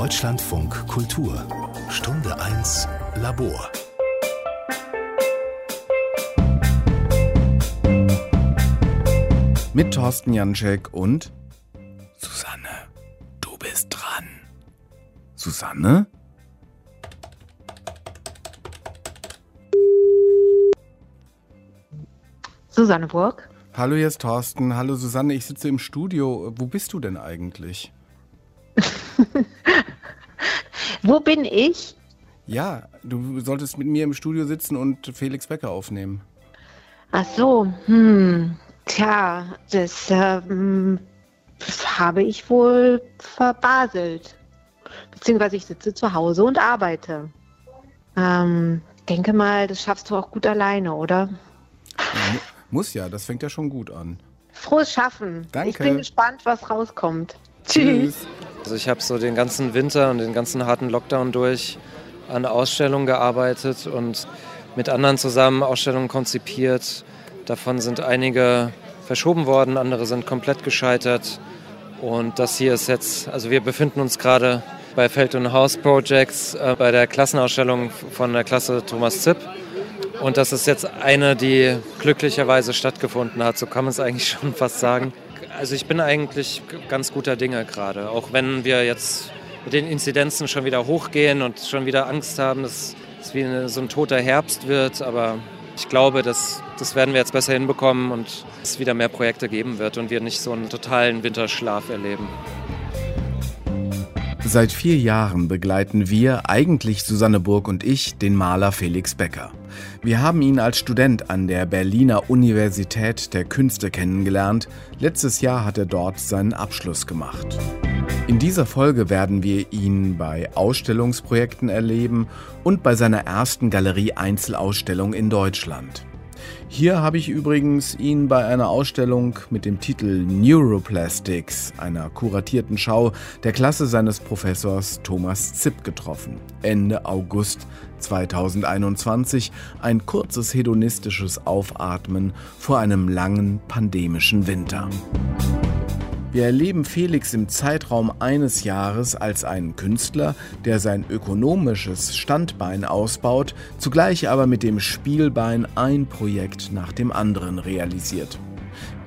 Deutschlandfunk Kultur Stunde 1 Labor Mit Thorsten Janczek und Susanne, du bist dran. Susanne? Susanne Burg. Hallo, hier ist Thorsten. Hallo Susanne, ich sitze im Studio. Wo bist du denn eigentlich? Wo bin ich? Ja, du solltest mit mir im Studio sitzen und Felix Becker aufnehmen. Ach so, hm. Tja, das ähm, habe ich wohl verbaselt. Beziehungsweise ich sitze zu Hause und arbeite. Ähm, denke mal, das schaffst du auch gut alleine, oder? Ja, muss ja, das fängt ja schon gut an. Frohes Schaffen. Danke. Ich bin gespannt, was rauskommt. Tschüss. Also ich habe so den ganzen Winter und den ganzen harten Lockdown durch an Ausstellungen gearbeitet und mit anderen zusammen Ausstellungen konzipiert. Davon sind einige verschoben worden, andere sind komplett gescheitert. Und das hier ist jetzt, also wir befinden uns gerade bei Feld und Haus Projects äh, bei der Klassenausstellung von der Klasse Thomas Zipp. Und das ist jetzt eine, die glücklicherweise stattgefunden hat, so kann man es eigentlich schon fast sagen. Also ich bin eigentlich ganz guter Dinge gerade, auch wenn wir jetzt mit den Inzidenzen schon wieder hochgehen und schon wieder Angst haben, dass es wie eine, so ein toter Herbst wird. Aber ich glaube, das, das werden wir jetzt besser hinbekommen und es wieder mehr Projekte geben wird und wir nicht so einen totalen Winterschlaf erleben. Seit vier Jahren begleiten wir, eigentlich Susanne Burg und ich, den Maler Felix Becker. Wir haben ihn als Student an der Berliner Universität der Künste kennengelernt. Letztes Jahr hat er dort seinen Abschluss gemacht. In dieser Folge werden wir ihn bei Ausstellungsprojekten erleben und bei seiner ersten Galerie-Einzelausstellung in Deutschland. Hier habe ich übrigens ihn bei einer Ausstellung mit dem Titel Neuroplastics, einer kuratierten Schau der Klasse seines Professors Thomas Zipp getroffen. Ende August 2021 ein kurzes hedonistisches Aufatmen vor einem langen pandemischen Winter. Wir erleben Felix im Zeitraum eines Jahres als einen Künstler, der sein ökonomisches Standbein ausbaut, zugleich aber mit dem Spielbein ein Projekt nach dem anderen realisiert.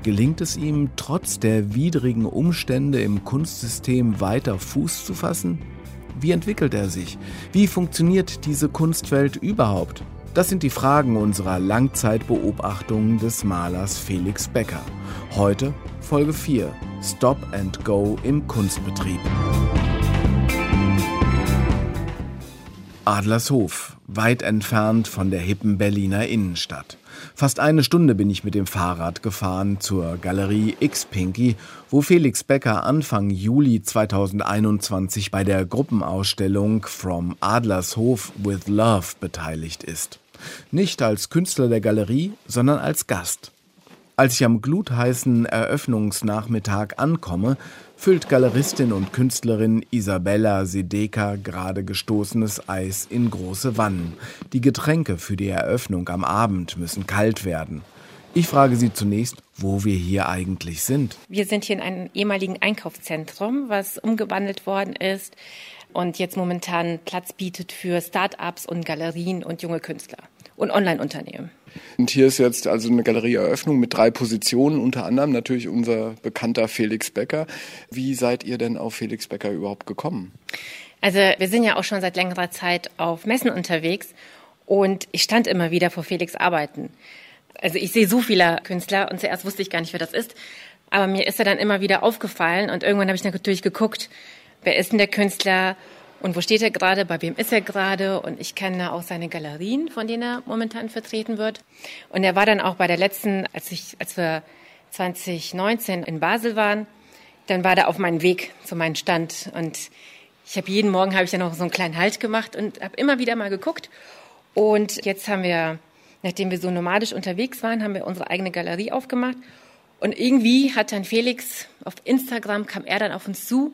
Gelingt es ihm, trotz der widrigen Umstände im Kunstsystem weiter Fuß zu fassen? Wie entwickelt er sich? Wie funktioniert diese Kunstwelt überhaupt? Das sind die Fragen unserer Langzeitbeobachtungen des Malers Felix Becker. Heute Folge 4 Stop and Go im Kunstbetrieb. Adlershof, weit entfernt von der hippen Berliner Innenstadt. Fast eine Stunde bin ich mit dem Fahrrad gefahren zur Galerie X-Pinky, wo Felix Becker Anfang Juli 2021 bei der Gruppenausstellung From Adlershof with Love beteiligt ist. Nicht als Künstler der Galerie, sondern als Gast. Als ich am glutheißen Eröffnungsnachmittag ankomme, füllt Galeristin und Künstlerin Isabella Sedeka gerade gestoßenes Eis in große Wannen. Die Getränke für die Eröffnung am Abend müssen kalt werden. Ich frage sie zunächst, wo wir hier eigentlich sind. Wir sind hier in einem ehemaligen Einkaufszentrum, was umgewandelt worden ist und jetzt momentan Platz bietet für Start-ups und Galerien und junge Künstler und Online-Unternehmen. Und hier ist jetzt also eine Galerieeröffnung mit drei Positionen, unter anderem natürlich unser bekannter Felix Becker. Wie seid ihr denn auf Felix Becker überhaupt gekommen? Also wir sind ja auch schon seit längerer Zeit auf Messen unterwegs und ich stand immer wieder vor Felix Arbeiten. Also ich sehe so viele Künstler und zuerst wusste ich gar nicht, wer das ist. Aber mir ist er dann immer wieder aufgefallen und irgendwann habe ich natürlich geguckt, wer ist denn der Künstler? Und wo steht er gerade, bei wem ist er gerade? Und ich kenne auch seine Galerien, von denen er momentan vertreten wird. Und er war dann auch bei der letzten, als ich, als wir 2019 in Basel waren, dann war er auf meinem Weg zu meinem Stand. Und ich habe jeden Morgen habe ich dann noch so einen kleinen Halt gemacht und habe immer wieder mal geguckt. Und jetzt haben wir, nachdem wir so nomadisch unterwegs waren, haben wir unsere eigene Galerie aufgemacht. Und irgendwie hat dann Felix auf Instagram kam er dann auf uns zu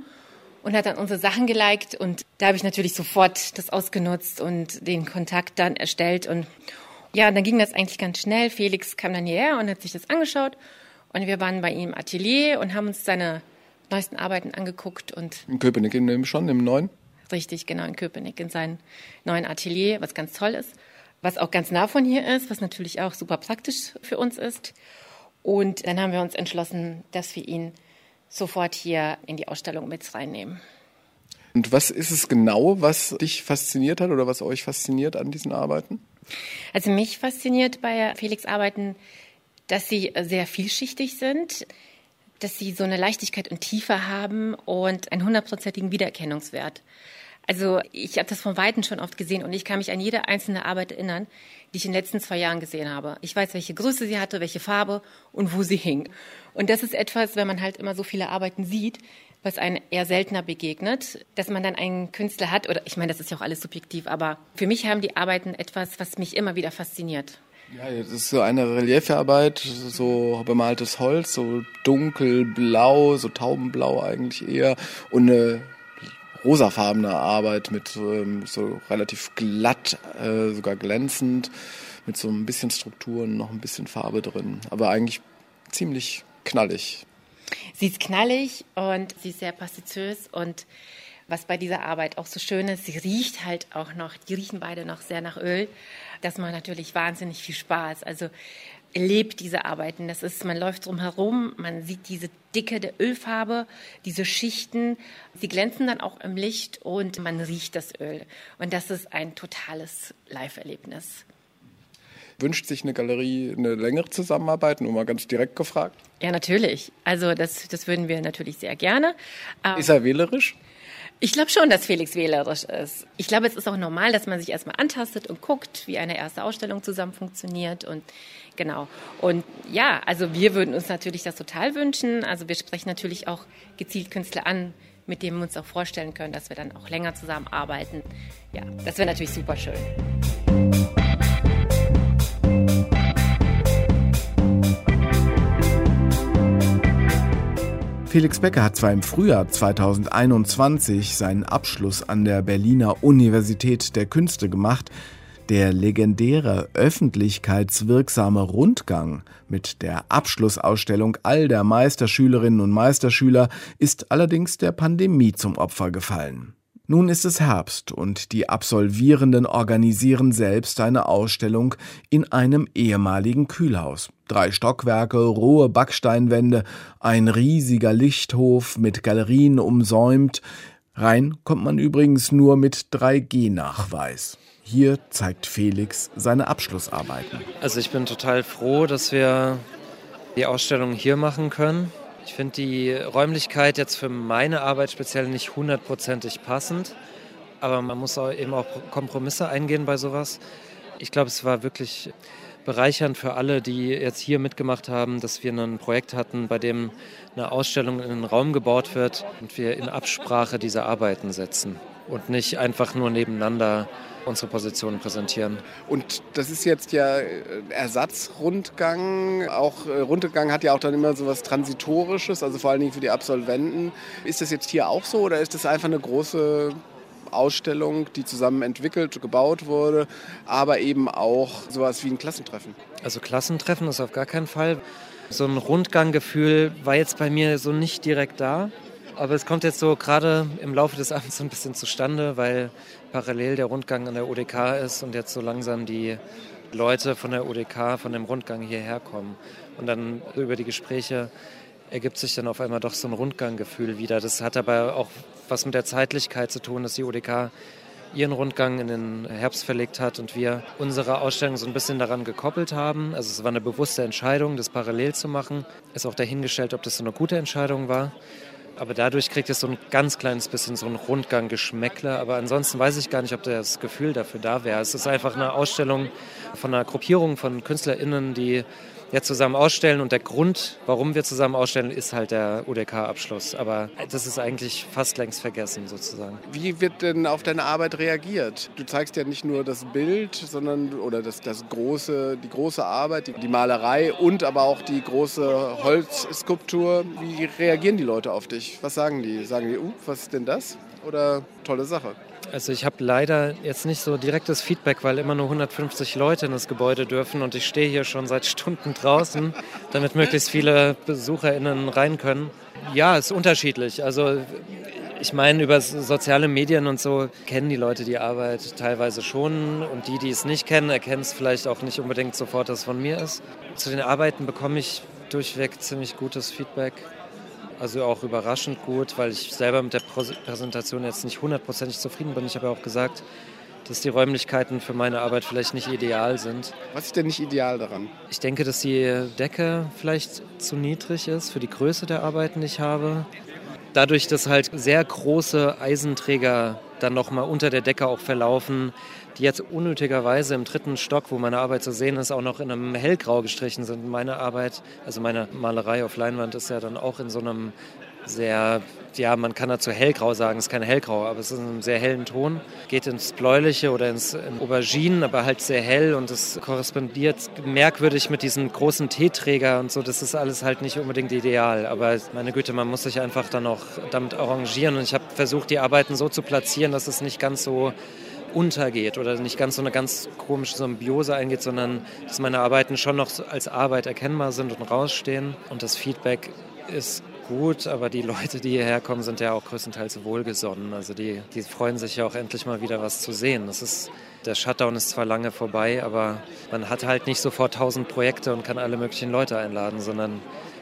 und hat dann unsere Sachen geliked und da habe ich natürlich sofort das ausgenutzt und den Kontakt dann erstellt und ja, dann ging das eigentlich ganz schnell. Felix kam dann hierher und hat sich das angeschaut und wir waren bei ihm im Atelier und haben uns seine neuesten Arbeiten angeguckt und in Köpenick schon im neuen? Richtig, genau, in Köpenick, in seinem neuen Atelier, was ganz toll ist. Was auch ganz nah von hier ist, was natürlich auch super praktisch für uns ist. Und dann haben wir uns entschlossen, dass wir ihn sofort hier in die Ausstellung mit reinnehmen. Und was ist es genau, was dich fasziniert hat oder was euch fasziniert an diesen Arbeiten? Also mich fasziniert bei Felix Arbeiten, dass sie sehr vielschichtig sind, dass sie so eine Leichtigkeit und Tiefe haben und einen hundertprozentigen Wiedererkennungswert. Also ich habe das von Weitem schon oft gesehen und ich kann mich an jede einzelne Arbeit erinnern, die ich in den letzten zwei Jahren gesehen habe. Ich weiß, welche Größe sie hatte, welche Farbe und wo sie hing. Und das ist etwas, wenn man halt immer so viele Arbeiten sieht, was einem eher seltener begegnet, dass man dann einen Künstler hat, oder ich meine, das ist ja auch alles subjektiv, aber für mich haben die Arbeiten etwas, was mich immer wieder fasziniert. Ja, das ist so eine Reliefarbeit, so bemaltes Holz, so dunkelblau, so taubenblau eigentlich eher und eine rosafarbene Arbeit mit ähm, so relativ glatt, äh, sogar glänzend, mit so ein bisschen Strukturen, noch ein bisschen Farbe drin, aber eigentlich ziemlich knallig. Sie ist knallig und sie ist sehr pastiziös und was bei dieser Arbeit auch so schön ist, sie riecht halt auch noch, die riechen beide noch sehr nach Öl. Das macht natürlich wahnsinnig viel Spaß. Also lebt diese Arbeiten. Das ist, man läuft drum herum, man sieht diese Dicke der Ölfarbe, diese Schichten. Sie glänzen dann auch im Licht und man riecht das Öl. Und das ist ein totales Live-Erlebnis. Wünscht sich eine Galerie eine längere Zusammenarbeit? Nur mal ganz direkt gefragt. Ja, natürlich. Also das, das würden wir natürlich sehr gerne. Ist er wählerisch? Ich glaube schon, dass Felix wählerisch ist. Ich glaube, es ist auch normal, dass man sich erstmal antastet und guckt, wie eine erste Ausstellung zusammen funktioniert und genau. Und ja, also wir würden uns natürlich das total wünschen. Also wir sprechen natürlich auch gezielt Künstler an, mit denen wir uns auch vorstellen können, dass wir dann auch länger zusammenarbeiten. Ja, das wäre natürlich super schön. Felix Becker hat zwar im Frühjahr 2021 seinen Abschluss an der Berliner Universität der Künste gemacht, der legendäre öffentlichkeitswirksame Rundgang mit der Abschlussausstellung all der Meisterschülerinnen und Meisterschüler ist allerdings der Pandemie zum Opfer gefallen. Nun ist es Herbst und die Absolvierenden organisieren selbst eine Ausstellung in einem ehemaligen Kühlhaus. Drei Stockwerke, rohe Backsteinwände, ein riesiger Lichthof mit Galerien umsäumt. Rein kommt man übrigens nur mit 3G-Nachweis. Hier zeigt Felix seine Abschlussarbeiten. Also ich bin total froh, dass wir die Ausstellung hier machen können. Ich finde die Räumlichkeit jetzt für meine Arbeit speziell nicht hundertprozentig passend, aber man muss auch eben auch Kompromisse eingehen bei sowas. Ich glaube, es war wirklich bereichernd für alle, die jetzt hier mitgemacht haben, dass wir ein Projekt hatten, bei dem eine Ausstellung in einen Raum gebaut wird und wir in Absprache diese Arbeiten setzen und nicht einfach nur nebeneinander unsere Positionen präsentieren. Und das ist jetzt ja äh, Ersatzrundgang. Auch äh, Rundgang hat ja auch dann immer so was Transitorisches, also vor allen Dingen für die Absolventen. Ist das jetzt hier auch so oder ist das einfach eine große Ausstellung, die zusammen entwickelt, gebaut wurde, aber eben auch sowas wie ein Klassentreffen? Also Klassentreffen ist auf gar keinen Fall. So ein Rundganggefühl war jetzt bei mir so nicht direkt da. Aber es kommt jetzt so gerade im Laufe des Abends so ein bisschen zustande, weil parallel der Rundgang an der ODK ist und jetzt so langsam die Leute von der ODK, von dem Rundgang hierher kommen. Und dann über die Gespräche ergibt sich dann auf einmal doch so ein Rundganggefühl wieder. Das hat aber auch was mit der Zeitlichkeit zu tun, dass die ODK ihren Rundgang in den Herbst verlegt hat und wir unsere Ausstellung so ein bisschen daran gekoppelt haben. Also es war eine bewusste Entscheidung, das parallel zu machen. Ist auch dahingestellt, ob das so eine gute Entscheidung war. Aber dadurch kriegt es so ein ganz kleines bisschen so ein Rundgang-Geschmäckle. Aber ansonsten weiß ich gar nicht, ob das Gefühl dafür da wäre. Es ist einfach eine Ausstellung von einer Gruppierung von KünstlerInnen, die jetzt zusammen ausstellen. Und der Grund, warum wir zusammen ausstellen, ist halt der UDK-Abschluss. Aber das ist eigentlich fast längst vergessen sozusagen. Wie wird denn auf deine Arbeit reagiert? Du zeigst ja nicht nur das Bild, sondern oder das, das große, die große Arbeit, die, die Malerei und aber auch die große Holzskulptur. Wie reagieren die Leute auf dich? Was sagen die? Sagen die, uh, was ist denn das? Oder tolle Sache? Also ich habe leider jetzt nicht so direktes Feedback, weil immer nur 150 Leute in das Gebäude dürfen und ich stehe hier schon seit Stunden draußen, damit möglichst viele BesucherInnen rein können. Ja, es ist unterschiedlich. Also Ich meine, über soziale Medien und so kennen die Leute die Arbeit teilweise schon und die, die es nicht kennen, erkennen es vielleicht auch nicht unbedingt sofort, dass es von mir ist. Zu den Arbeiten bekomme ich durchweg ziemlich gutes Feedback. Also auch überraschend gut, weil ich selber mit der Präsentation jetzt nicht hundertprozentig zufrieden bin. Ich habe ja auch gesagt, dass die Räumlichkeiten für meine Arbeit vielleicht nicht ideal sind. Was ist denn nicht ideal daran? Ich denke, dass die Decke vielleicht zu niedrig ist für die Größe der Arbeiten, die ich habe dadurch, dass halt sehr große Eisenträger dann nochmal unter der Decke auch verlaufen, die jetzt unnötigerweise im dritten Stock, wo meine Arbeit zu sehen ist, auch noch in einem hellgrau gestrichen sind. Meine Arbeit, also meine Malerei auf Leinwand ist ja dann auch in so einem sehr, ja, man kann dazu hellgrau sagen, es ist kein hellgrau, aber es ist in einem sehr hellen Ton. Geht ins Bläuliche oder ins in Auberginen, aber halt sehr hell und es korrespondiert merkwürdig mit diesem großen Teeträger und so. Das ist alles halt nicht unbedingt ideal. Aber meine Güte, man muss sich einfach dann auch damit arrangieren. Und ich habe versucht, die Arbeiten so zu platzieren, dass es nicht ganz so untergeht oder nicht ganz so eine ganz komische Symbiose eingeht, sondern dass meine Arbeiten schon noch als Arbeit erkennbar sind und rausstehen. Und das Feedback ist gut, aber die Leute, die hierher kommen, sind ja auch größtenteils wohlgesonnen. Also die, die freuen sich ja auch endlich mal wieder was zu sehen. Das ist, der Shutdown ist zwar lange vorbei, aber man hat halt nicht sofort tausend Projekte und kann alle möglichen Leute einladen, sondern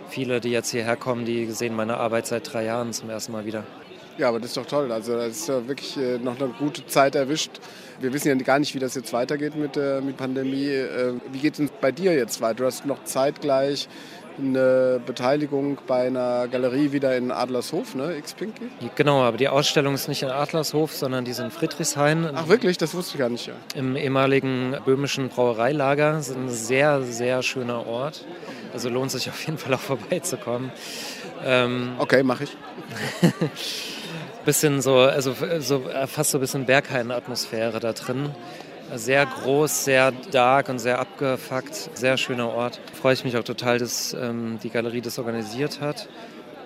viele, die jetzt hierher kommen, die sehen meine Arbeit seit drei Jahren zum ersten Mal wieder. Ja, aber das ist doch toll. Also das ist ja wirklich äh, noch eine gute Zeit erwischt. Wir wissen ja gar nicht, wie das jetzt weitergeht mit der mit Pandemie. Äh, wie geht es bei dir jetzt weiter? Du hast noch zeitgleich eine Beteiligung bei einer Galerie wieder in Adlershof, ne, X-Pinky? Genau, aber die Ausstellung ist nicht in Adlershof, sondern die ist in Friedrichshain. Ach wirklich? Das wusste ich gar nicht, ja. Im ehemaligen böhmischen Brauereilager. Das ist ein sehr, sehr schöner Ort. Also lohnt sich auf jeden Fall auch vorbeizukommen. Ähm, okay, mache ich. bisschen so, also so, fast so ein bisschen Berghain-Atmosphäre da drin. Sehr groß, sehr dark und sehr abgefuckt. Sehr schöner Ort. Freue ich mich auch total, dass ähm, die Galerie das organisiert hat.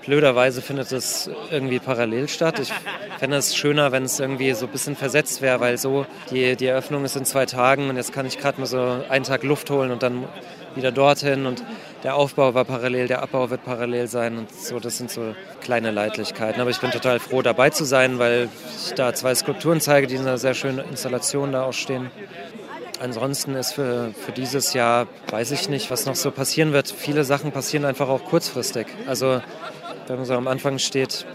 Blöderweise findet es irgendwie parallel statt. Ich fände es schöner, wenn es irgendwie so ein bisschen versetzt wäre, weil so die, die Eröffnung ist in zwei Tagen und jetzt kann ich gerade mal so einen Tag Luft holen und dann wieder dorthin und der Aufbau war parallel, der Abbau wird parallel sein und so, das sind so kleine Leidlichkeiten. Aber ich bin total froh dabei zu sein, weil ich da zwei Skulpturen zeige, die in einer sehr schönen Installation da auch stehen. Ansonsten ist für, für dieses Jahr, weiß ich nicht, was noch so passieren wird. Viele Sachen passieren einfach auch kurzfristig. Also wenn man so am Anfang steht,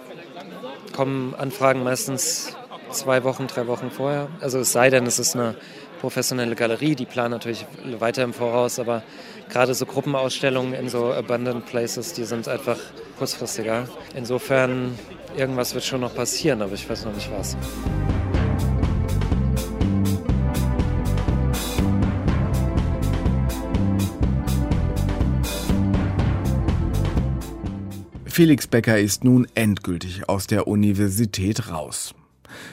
kommen Anfragen meistens zwei Wochen, drei Wochen vorher. Also es sei denn, es ist eine professionelle Galerie, die planen natürlich weiter im Voraus, aber gerade so Gruppenausstellungen in so Abundant Places, die sind einfach kurzfristiger. Insofern, irgendwas wird schon noch passieren, aber ich weiß noch nicht was. Felix Becker ist nun endgültig aus der Universität raus.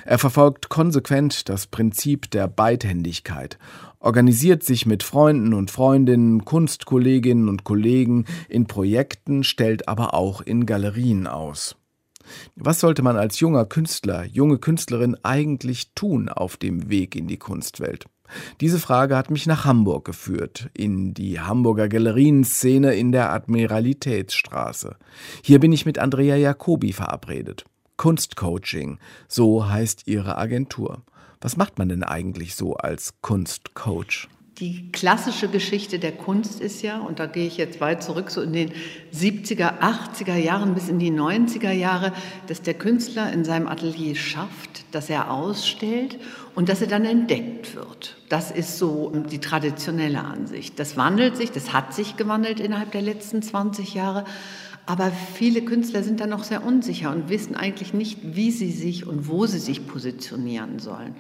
Er verfolgt konsequent das Prinzip der Beidhändigkeit, organisiert sich mit Freunden und Freundinnen, Kunstkolleginnen und Kollegen in Projekten, stellt aber auch in Galerien aus. Was sollte man als junger Künstler, junge Künstlerin eigentlich tun auf dem Weg in die Kunstwelt? Diese Frage hat mich nach Hamburg geführt, in die Hamburger Galerienszene in der Admiralitätsstraße. Hier bin ich mit Andrea Jacobi verabredet. Kunstcoaching, so heißt ihre Agentur. Was macht man denn eigentlich so als Kunstcoach? Die klassische Geschichte der Kunst ist ja, und da gehe ich jetzt weit zurück, so in den 70er, 80er Jahren bis in die 90er Jahre, dass der Künstler in seinem Atelier schafft, dass er ausstellt und dass er dann entdeckt wird. Das ist so die traditionelle Ansicht. Das wandelt sich, das hat sich gewandelt innerhalb der letzten 20 Jahre. Aber viele Künstler sind da noch sehr unsicher und wissen eigentlich nicht, wie sie sich und wo sie sich positionieren sollen.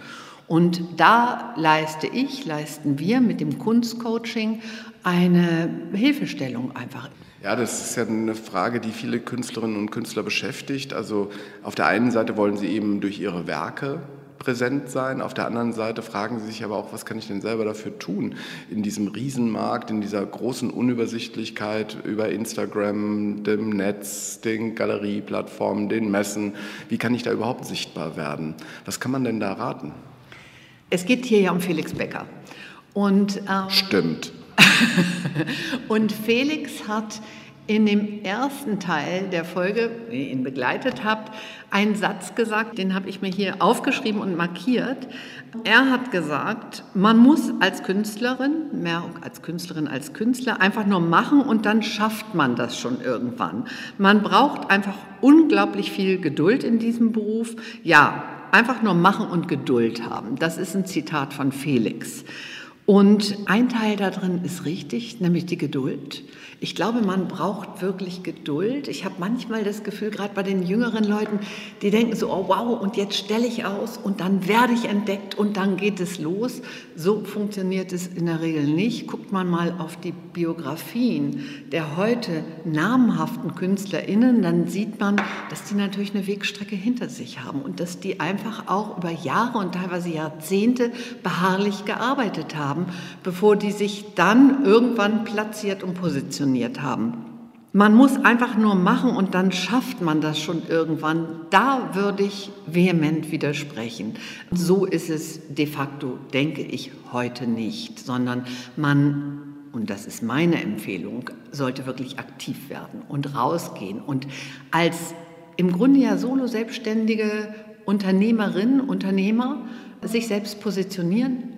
Und da leiste ich, leisten wir mit dem Kunstcoaching eine Hilfestellung einfach. Ja, das ist ja eine Frage, die viele Künstlerinnen und Künstler beschäftigt. Also auf der einen Seite wollen sie eben durch ihre Werke präsent sein. Auf der anderen Seite fragen sie sich aber auch, was kann ich denn selber dafür tun in diesem Riesenmarkt, in dieser großen Unübersichtlichkeit über Instagram, dem Netz, den Galerieplattformen, den Messen. Wie kann ich da überhaupt sichtbar werden? Was kann man denn da raten? Es geht hier ja um Felix Becker. Und, ähm, Stimmt. und Felix hat in dem ersten Teil der Folge, wenn ihr ihn begleitet habt, einen Satz gesagt, den habe ich mir hier aufgeschrieben und markiert. Er hat gesagt, man muss als Künstlerin, mehr als Künstlerin als Künstler, einfach nur machen und dann schafft man das schon irgendwann. Man braucht einfach unglaublich viel Geduld in diesem Beruf. Ja, einfach nur machen und Geduld haben. Das ist ein Zitat von Felix. Und ein Teil da drin ist richtig, nämlich die Geduld. Ich glaube, man braucht wirklich Geduld. Ich habe manchmal das Gefühl, gerade bei den jüngeren Leuten, die denken so, oh wow, und jetzt stelle ich aus und dann werde ich entdeckt und dann geht es los. So funktioniert es in der Regel nicht. Guckt man mal auf die Biografien der heute namhaften KünstlerInnen, dann sieht man, dass die natürlich eine Wegstrecke hinter sich haben und dass die einfach auch über Jahre und teilweise Jahrzehnte beharrlich gearbeitet haben, bevor die sich dann irgendwann platziert und positioniert funktioniert haben. Man muss einfach nur machen und dann schafft man das schon irgendwann. Da würde ich vehement widersprechen. So ist es de facto, denke ich, heute nicht, sondern man, und das ist meine Empfehlung, sollte wirklich aktiv werden und rausgehen und als im Grunde ja solo selbstständige Unternehmerin, Unternehmer sich selbst positionieren,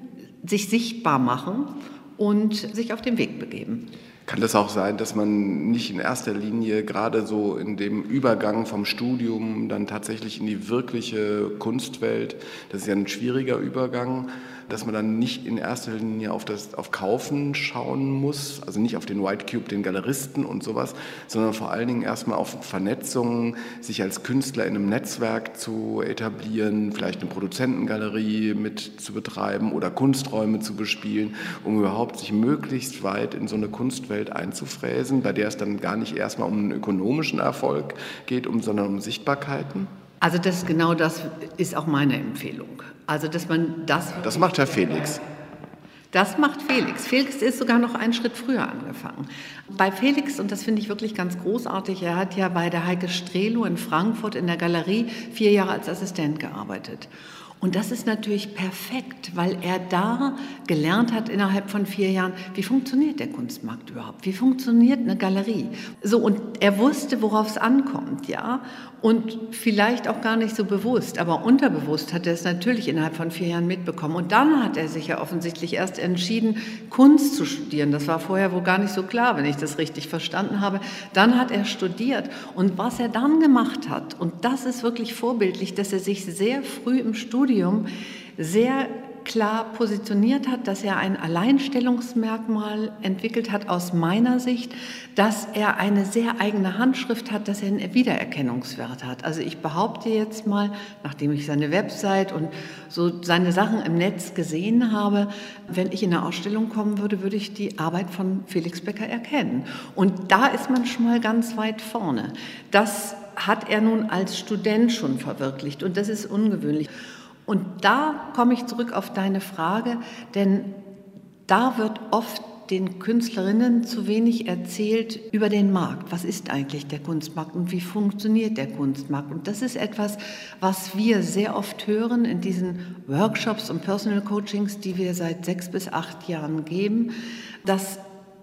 sich sichtbar machen und sich auf den Weg begeben. Kann das auch sein, dass man nicht in erster Linie gerade so in dem Übergang vom Studium dann tatsächlich in die wirkliche Kunstwelt, das ist ja ein schwieriger Übergang, dass man dann nicht in erster Linie auf das auf Kaufen schauen muss, also nicht auf den White Cube, den Galeristen und sowas, sondern vor allen Dingen erstmal auf Vernetzungen, sich als Künstler in einem Netzwerk zu etablieren, vielleicht eine Produzentengalerie mit zu betreiben oder Kunsträume zu bespielen, um überhaupt sich möglichst weit in so eine Kunstwelt einzufräsen, bei der es dann gar nicht erstmal um einen ökonomischen Erfolg geht, um, sondern um Sichtbarkeiten? Also das genau das ist auch meine Empfehlung. Also dass man das. Das macht Herr Felix. Das macht Felix. Felix ist sogar noch einen Schritt früher angefangen. Bei Felix, und das finde ich wirklich ganz großartig, er hat ja bei der Heike Strelo in Frankfurt in der Galerie vier Jahre als Assistent gearbeitet. Und das ist natürlich perfekt, weil er da gelernt hat innerhalb von vier Jahren, wie funktioniert der Kunstmarkt überhaupt? Wie funktioniert eine Galerie? So, und er wusste, worauf es ankommt, ja. Und vielleicht auch gar nicht so bewusst, aber unterbewusst hat er es natürlich innerhalb von vier Jahren mitbekommen. Und dann hat er sich ja offensichtlich erst entschieden, Kunst zu studieren. Das war vorher wohl gar nicht so klar, wenn ich das richtig verstanden habe. Dann hat er studiert. Und was er dann gemacht hat, und das ist wirklich vorbildlich, dass er sich sehr früh im Studium sehr klar positioniert hat, dass er ein Alleinstellungsmerkmal entwickelt hat aus meiner Sicht, dass er eine sehr eigene Handschrift hat, dass er einen Wiedererkennungswert hat. Also ich behaupte jetzt mal, nachdem ich seine Website und so seine Sachen im Netz gesehen habe, wenn ich in eine Ausstellung kommen würde, würde ich die Arbeit von Felix Becker erkennen. Und da ist man schon mal ganz weit vorne. Das hat er nun als Student schon verwirklicht und das ist ungewöhnlich. Und da komme ich zurück auf deine Frage, denn da wird oft den Künstlerinnen zu wenig erzählt über den Markt. Was ist eigentlich der Kunstmarkt und wie funktioniert der Kunstmarkt? Und das ist etwas, was wir sehr oft hören in diesen Workshops und Personal Coachings, die wir seit sechs bis acht Jahren geben, dass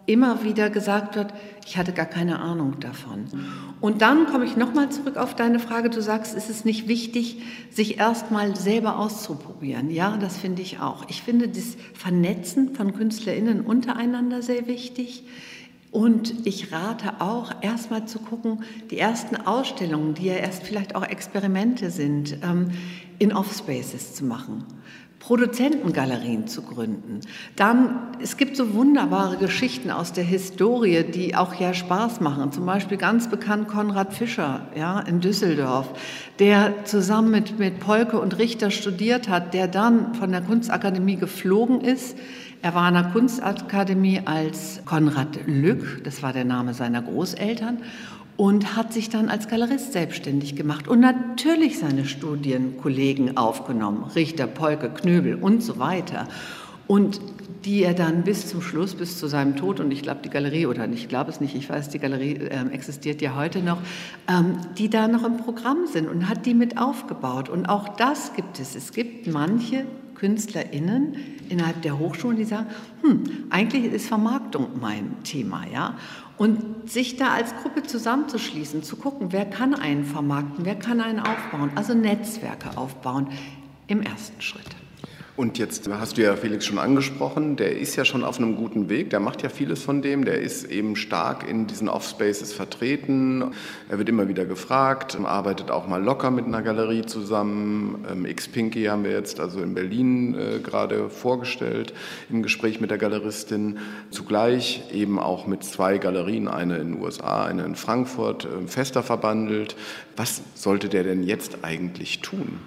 immer wieder gesagt wird, ich hatte gar keine Ahnung davon. Und dann komme ich nochmal zurück auf deine Frage. Du sagst, ist es nicht wichtig, sich erstmal selber auszuprobieren? Ja, das finde ich auch. Ich finde das Vernetzen von KünstlerInnen untereinander sehr wichtig. Und ich rate auch, erstmal zu gucken, die ersten Ausstellungen, die ja erst vielleicht auch Experimente sind, ähm, in Offspaces zu machen. Produzentengalerien zu gründen. Dann, es gibt so wunderbare Geschichten aus der Historie, die auch ja Spaß machen. Zum Beispiel ganz bekannt Konrad Fischer ja, in Düsseldorf, der zusammen mit, mit Polke und Richter studiert hat, der dann von der Kunstakademie geflogen ist. Er war an der Kunstakademie als Konrad Lück, das war der Name seiner Großeltern, und hat sich dann als Galerist selbstständig gemacht und natürlich seine Studienkollegen aufgenommen, Richter, Polke, Knöbel und so weiter. Und die er dann bis zum Schluss, bis zu seinem Tod, und ich glaube die Galerie, oder ich glaube es nicht, ich weiß, die Galerie äh, existiert ja heute noch, ähm, die da noch im Programm sind und hat die mit aufgebaut. Und auch das gibt es. Es gibt manche KünstlerInnen innerhalb der Hochschulen, die sagen, hm, eigentlich ist Vermarktung mein Thema, ja. Und sich da als Gruppe zusammenzuschließen, zu gucken, wer kann einen vermarkten, wer kann einen aufbauen, also Netzwerke aufbauen im ersten Schritt. Und jetzt hast du ja Felix schon angesprochen, der ist ja schon auf einem guten Weg, der macht ja vieles von dem, der ist eben stark in diesen Offspaces vertreten, er wird immer wieder gefragt, arbeitet auch mal locker mit einer Galerie zusammen. Ähm, X-Pinky haben wir jetzt also in Berlin äh, gerade vorgestellt im Gespräch mit der Galeristin, zugleich eben auch mit zwei Galerien, eine in den USA, eine in Frankfurt, äh, fester verbandelt. Was sollte der denn jetzt eigentlich tun?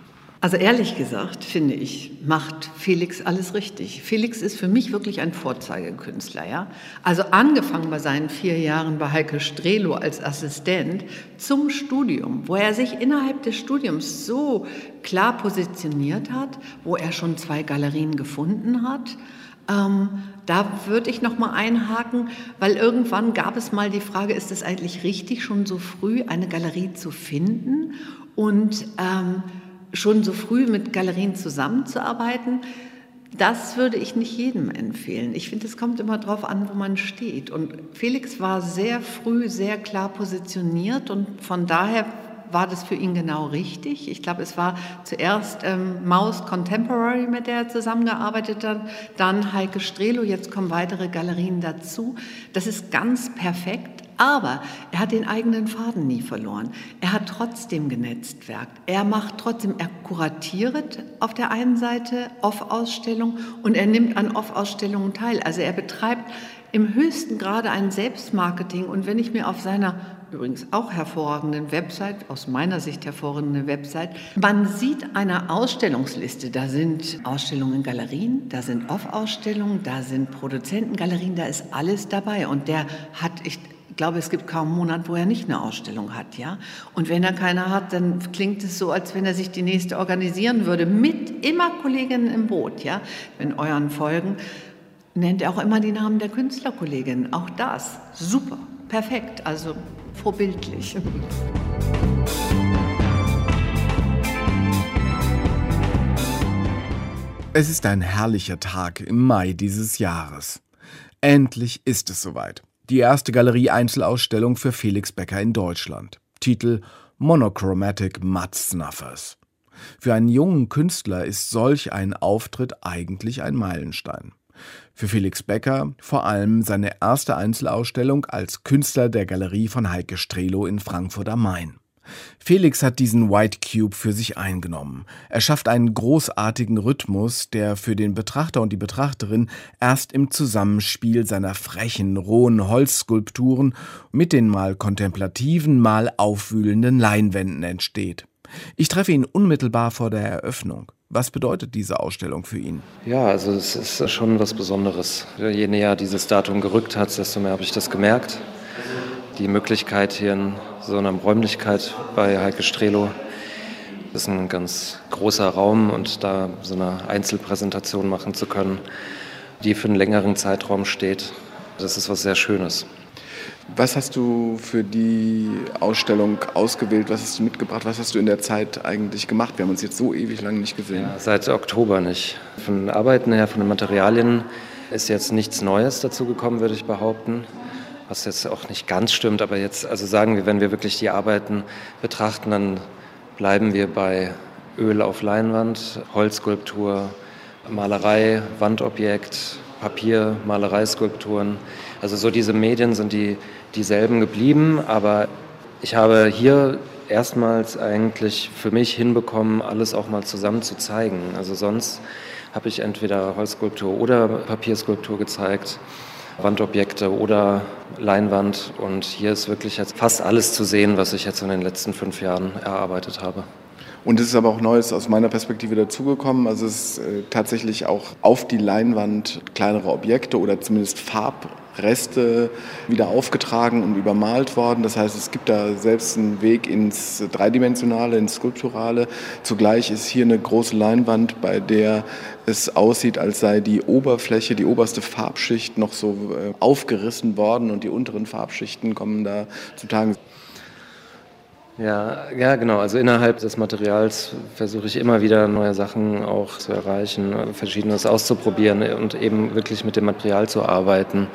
Also ehrlich gesagt, finde ich, macht Felix alles richtig. Felix ist für mich wirklich ein Vorzeigekünstler. Ja? Also angefangen bei seinen vier Jahren bei Heike Strelo als Assistent zum Studium, wo er sich innerhalb des Studiums so klar positioniert hat, wo er schon zwei Galerien gefunden hat. Ähm, da würde ich noch mal einhaken, weil irgendwann gab es mal die Frage, ist es eigentlich richtig, schon so früh eine Galerie zu finden? Und ähm, schon so früh mit Galerien zusammenzuarbeiten, das würde ich nicht jedem empfehlen. Ich finde, es kommt immer darauf an, wo man steht. Und Felix war sehr früh sehr klar positioniert und von daher war das für ihn genau richtig. Ich glaube, es war zuerst ähm, Maus Contemporary, mit der er zusammengearbeitet hat, dann Heike Strelo, jetzt kommen weitere Galerien dazu. Das ist ganz perfekt. Aber er hat den eigenen Faden nie verloren. Er hat trotzdem genetztwerkt. Er macht trotzdem, er kuratiert auf der einen Seite Off-Ausstellungen und er nimmt an Off-Ausstellungen teil. Also er betreibt im höchsten Grade ein Selbstmarketing. Und wenn ich mir auf seiner übrigens auch hervorragenden Website, aus meiner Sicht hervorragende Website. Man sieht eine Ausstellungsliste. Da sind Ausstellungen in Galerien, da sind Off-Ausstellungen, da sind Produzentengalerien, da ist alles dabei. Und der hat, ich ich glaube, es gibt kaum einen Monat, wo er nicht eine Ausstellung hat, ja. Und wenn er keine hat, dann klingt es so, als wenn er sich die nächste organisieren würde, mit immer Kolleginnen im Boot, ja. In euren Folgen nennt er auch immer die Namen der Künstlerkolleginnen. Auch das, super, perfekt, also vorbildlich. Es ist ein herrlicher Tag im Mai dieses Jahres. Endlich ist es soweit. Die erste Galerie-Einzelausstellung für Felix Becker in Deutschland. Titel Monochromatic Mud Snuffers. Für einen jungen Künstler ist solch ein Auftritt eigentlich ein Meilenstein. Für Felix Becker vor allem seine erste Einzelausstellung als Künstler der Galerie von Heike Strelo in Frankfurt am Main. Felix hat diesen White Cube für sich eingenommen. Er schafft einen großartigen Rhythmus, der für den Betrachter und die Betrachterin erst im Zusammenspiel seiner frechen, rohen Holzskulpturen mit den mal kontemplativen, mal aufwühlenden Leinwänden entsteht. Ich treffe ihn unmittelbar vor der Eröffnung. Was bedeutet diese Ausstellung für ihn? Ja, also es ist schon was Besonderes. Je näher dieses Datum gerückt hat, desto mehr habe ich das gemerkt. Die Möglichkeit hier in so einer Räumlichkeit bei Heike Strelo. Das ist ein ganz großer Raum und da so eine Einzelpräsentation machen zu können, die für einen längeren Zeitraum steht, das ist was sehr Schönes. Was hast du für die Ausstellung ausgewählt? Was hast du mitgebracht? Was hast du in der Zeit eigentlich gemacht? Wir haben uns jetzt so ewig lang nicht gesehen. Ja, seit Oktober nicht. Von den Arbeiten her, von den Materialien ist jetzt nichts Neues dazu gekommen, würde ich behaupten was jetzt auch nicht ganz stimmt, aber jetzt, also sagen wir, wenn wir wirklich die Arbeiten betrachten, dann bleiben wir bei Öl auf Leinwand, Holzskulptur, Malerei, Wandobjekt, Papier, Malereiskulpturen. Also so diese Medien sind die dieselben geblieben, aber ich habe hier erstmals eigentlich für mich hinbekommen, alles auch mal zusammen zu zeigen. Also sonst habe ich entweder Holzskulptur oder Papierskulptur gezeigt. Wandobjekte oder Leinwand. Und hier ist wirklich jetzt fast alles zu sehen, was ich jetzt in den letzten fünf Jahren erarbeitet habe. Und es ist aber auch Neues aus meiner Perspektive dazugekommen. Also es ist äh, tatsächlich auch auf die Leinwand kleinere Objekte oder zumindest Farb Reste wieder aufgetragen und übermalt worden. Das heißt, es gibt da selbst einen Weg ins Dreidimensionale, ins Skulpturale. Zugleich ist hier eine große Leinwand, bei der es aussieht, als sei die Oberfläche, die oberste Farbschicht noch so äh, aufgerissen worden und die unteren Farbschichten kommen da zutage. Ja, ja, genau. Also innerhalb des Materials versuche ich immer wieder neue Sachen auch zu erreichen, verschiedenes auszuprobieren und eben wirklich mit dem Material zu arbeiten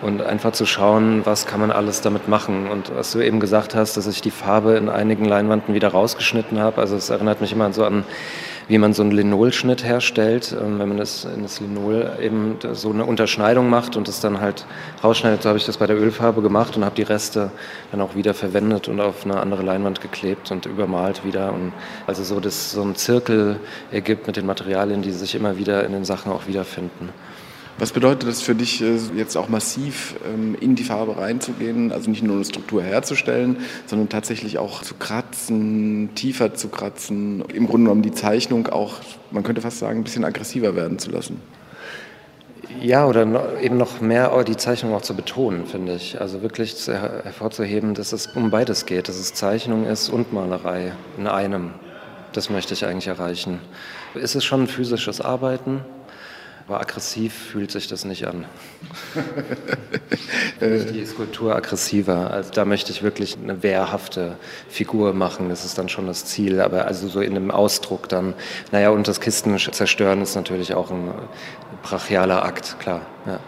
und einfach zu schauen, was kann man alles damit machen. Und was du eben gesagt hast, dass ich die Farbe in einigen Leinwanden wieder rausgeschnitten habe. Also es erinnert mich immer so an wie man so einen Linolschnitt herstellt, ähm, wenn man das in das Linol eben so eine Unterschneidung macht und das dann halt rausschneidet. So habe ich das bei der Ölfarbe gemacht und habe die Reste dann auch wieder verwendet und auf eine andere Leinwand geklebt und übermalt wieder. Und also so, dass so ein Zirkel ergibt mit den Materialien, die sich immer wieder in den Sachen auch wiederfinden. Was bedeutet das für dich, äh, jetzt auch massiv ähm, in die Farbe reinzugehen, also nicht nur eine Struktur herzustellen, sondern tatsächlich auch zu kratzen, tiefer zu kratzen, im Grunde genommen die Zeichnung auch, man könnte fast sagen, ein bisschen aggressiver werden zu lassen? Ja, oder eben noch mehr die Zeichnung auch zu betonen, finde ich. Also wirklich hervorzuheben, dass es um beides geht, dass es Zeichnung ist und Malerei in einem. Das möchte ich eigentlich erreichen. Ist es schon ein physisches Arbeiten, aber aggressiv fühlt sich das nicht an. die Skulptur aggressiver. Also da möchte ich wirklich eine wehrhafte Figur machen. Das ist dann schon das Ziel. Aber also so in einem Ausdruck dann. Naja, und das Kisten zerstören ist natürlich auch ein brachialer Akt, klar. Ja.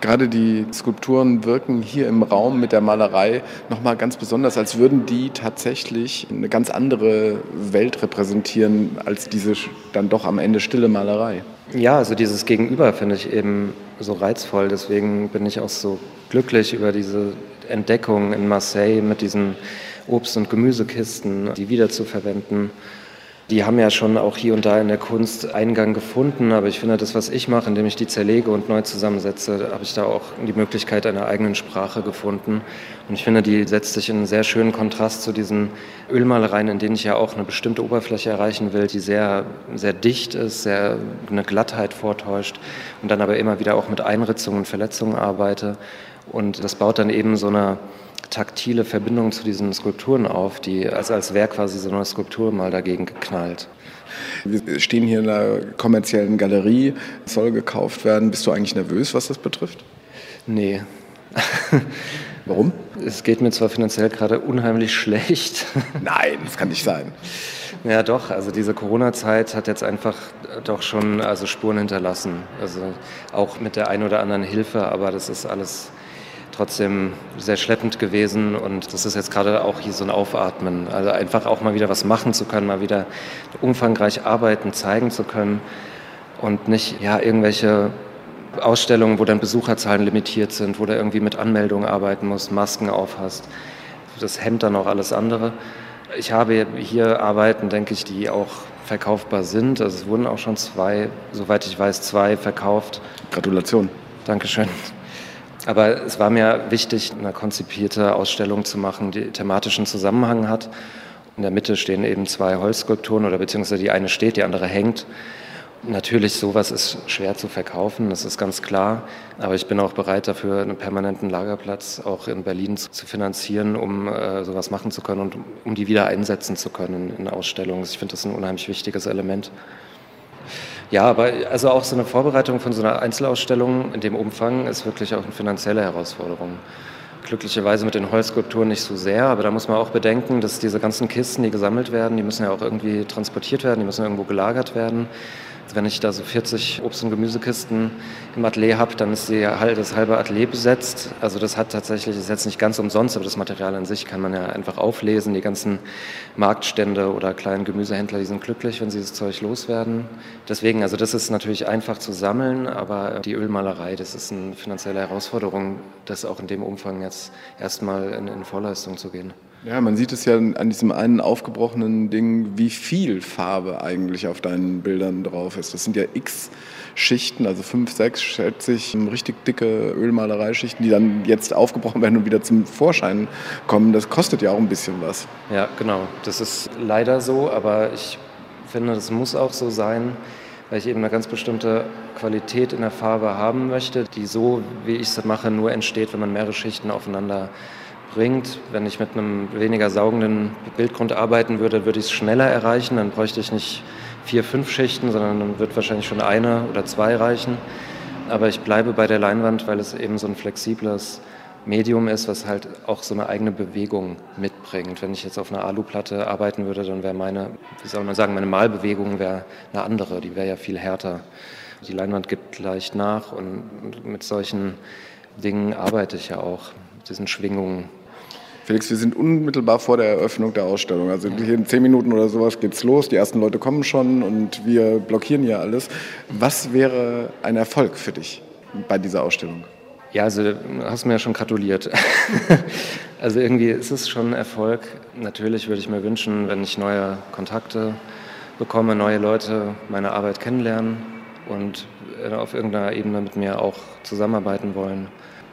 Gerade die Skulpturen wirken hier im Raum mit der Malerei nochmal ganz besonders, als würden die tatsächlich eine ganz andere Welt repräsentieren als diese dann doch am Ende stille Malerei. Ja, also dieses Gegenüber finde ich eben so reizvoll. Deswegen bin ich auch so glücklich über diese Entdeckung in Marseille mit diesen Obst- und Gemüsekisten, die wiederzuverwenden. Die haben ja schon auch hier und da in der Kunst Eingang gefunden, aber ich finde, das, was ich mache, indem ich die zerlege und neu zusammensetze, habe ich da auch die Möglichkeit einer eigenen Sprache gefunden. Und ich finde, die setzt sich in einen sehr schönen Kontrast zu diesen Ölmalereien, in denen ich ja auch eine bestimmte Oberfläche erreichen will, die sehr, sehr dicht ist, sehr eine Glattheit vortäuscht und dann aber immer wieder auch mit Einritzungen und Verletzungen arbeite. Und das baut dann eben so eine taktile Verbindung zu diesen Skulpturen auf, die also als wäre quasi so eine Skulptur mal dagegen geknallt. Wir stehen hier in einer kommerziellen Galerie, soll gekauft werden. Bist du eigentlich nervös, was das betrifft? Nee. Warum? Es geht mir zwar finanziell gerade unheimlich schlecht. Nein, das kann nicht sein. Ja, doch. Also diese Corona-Zeit hat jetzt einfach doch schon also Spuren hinterlassen. Also auch mit der einen oder anderen Hilfe, aber das ist alles trotzdem sehr schleppend gewesen und das ist jetzt gerade auch hier so ein Aufatmen. Also einfach auch mal wieder was machen zu können, mal wieder umfangreich arbeiten, zeigen zu können und nicht ja irgendwelche Ausstellungen, wo dann Besucherzahlen limitiert sind, wo du irgendwie mit Anmeldungen arbeiten musst, Masken aufhast. Das hemmt dann auch alles andere. Ich habe hier Arbeiten, denke ich, die auch verkaufbar sind. Also es wurden auch schon zwei, soweit ich weiß, zwei verkauft. Gratulation. Dankeschön. Aber es war mir wichtig, eine konzipierte Ausstellung zu machen, die thematischen Zusammenhang hat. In der Mitte stehen eben zwei Holzskulpturen oder beziehungsweise die eine steht, die andere hängt. Natürlich, sowas ist schwer zu verkaufen, das ist ganz klar. Aber ich bin auch bereit dafür, einen permanenten Lagerplatz auch in Berlin zu finanzieren, um äh, sowas machen zu können und um die wieder einsetzen zu können in Ausstellungen. Ich finde das ein unheimlich wichtiges Element. Ja, aber also auch so eine Vorbereitung von so einer Einzelausstellung in dem Umfang ist wirklich auch eine finanzielle Herausforderung. Glücklicherweise mit den Holzskulpturen nicht so sehr, aber da muss man auch bedenken, dass diese ganzen Kisten, die gesammelt werden, die müssen ja auch irgendwie transportiert werden, die müssen irgendwo gelagert werden. Wenn ich da so 40 Obst- und Gemüsekisten im Atelier habe, dann ist die, das halbe Atelier besetzt. Also das hat tatsächlich, ist jetzt nicht ganz umsonst, aber das Material an sich kann man ja einfach auflesen. Die ganzen Marktstände oder kleinen Gemüsehändler, die sind glücklich, wenn sie das Zeug loswerden. Deswegen, also das ist natürlich einfach zu sammeln, aber die Ölmalerei, das ist eine finanzielle Herausforderung, das auch in dem Umfang jetzt erstmal in, in Vorleistung zu gehen. Ja, man sieht es ja an diesem einen aufgebrochenen Ding, wie viel Farbe eigentlich auf deinen Bildern drauf ist. Das sind ja x Schichten, also fünf, sechs, schätze ich, richtig dicke Ölmalereischichten, die dann jetzt aufgebrochen werden und wieder zum Vorschein kommen. Das kostet ja auch ein bisschen was. Ja, genau. Das ist leider so, aber ich finde, das muss auch so sein, weil ich eben eine ganz bestimmte Qualität in der Farbe haben möchte, die so, wie ich es mache, nur entsteht, wenn man mehrere Schichten aufeinander bringt. Wenn ich mit einem weniger saugenden Bildgrund arbeiten würde, würde ich es schneller erreichen. Dann bräuchte ich nicht vier, fünf Schichten, sondern dann wird wahrscheinlich schon eine oder zwei reichen. Aber ich bleibe bei der Leinwand, weil es eben so ein flexibles Medium ist, was halt auch so eine eigene Bewegung mitbringt. Wenn ich jetzt auf einer Aluplatte arbeiten würde, dann wäre meine, wie soll man sagen, meine Malbewegung wäre eine andere, die wäre ja viel härter. Die Leinwand gibt leicht nach und mit solchen Dingen arbeite ich ja auch, mit diesen Schwingungen. Felix, wir sind unmittelbar vor der Eröffnung der Ausstellung. Also in zehn Minuten oder sowas geht's los. Die ersten Leute kommen schon und wir blockieren hier alles. Was wäre ein Erfolg für dich bei dieser Ausstellung? Ja, also hast mir ja schon gratuliert. also irgendwie ist es schon ein Erfolg. Natürlich würde ich mir wünschen, wenn ich neue Kontakte bekomme, neue Leute meine Arbeit kennenlernen und auf irgendeiner Ebene mit mir auch zusammenarbeiten wollen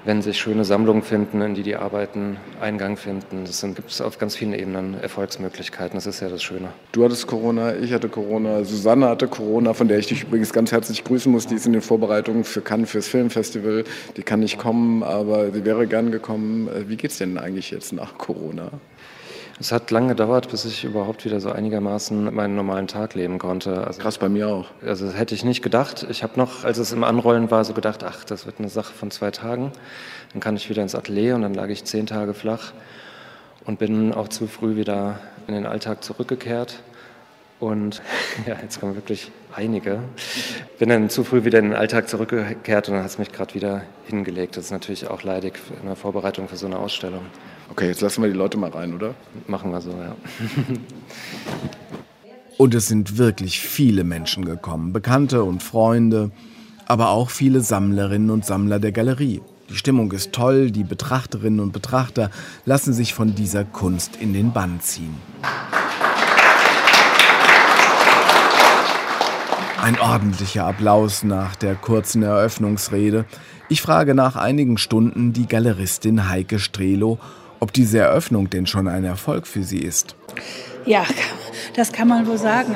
wenn sich schöne Sammlungen finden, in die die Arbeiten Eingang finden. Das gibt es auf ganz vielen Ebenen Erfolgsmöglichkeiten. Das ist ja das Schöne. Du hattest Corona, ich hatte Corona, Susanne hatte Corona, von der ich dich übrigens ganz herzlich grüßen muss. Die ist in den Vorbereitungen für Cannes, fürs Filmfestival. Die kann nicht kommen, aber sie wäre gern gekommen. Äh, wie geht es denn eigentlich jetzt nach Corona? Es hat lange gedauert, bis ich überhaupt wieder so einigermaßen meinen normalen Tag leben konnte. Also, Krass, bei mir auch. Also das hätte ich nicht gedacht. Ich habe noch, als es im Anrollen war, so gedacht, ach, das wird eine Sache von zwei Tagen. Dann kann ich wieder ins Atelier und dann lag ich zehn Tage flach und bin auch zu früh wieder in den Alltag zurückgekehrt. Und ja, jetzt kommen wirklich einige. Bin dann zu früh wieder in den Alltag zurückgekehrt und dann hat es mich gerade wieder hingelegt. Das ist natürlich auch leidig in der Vorbereitung für so eine Ausstellung. Okay, jetzt lassen wir die Leute mal rein, oder? Machen wir so, ja. und es sind wirklich viele Menschen gekommen, Bekannte und Freunde, aber auch viele Sammlerinnen und Sammler der Galerie. Die Stimmung ist toll, die Betrachterinnen und Betrachter lassen sich von dieser Kunst in den Bann ziehen. Ein ordentlicher Applaus nach der kurzen Eröffnungsrede. Ich frage nach einigen Stunden die Galeristin Heike Strelo, ob diese Eröffnung denn schon ein Erfolg für Sie ist. Ja, das kann man wohl sagen.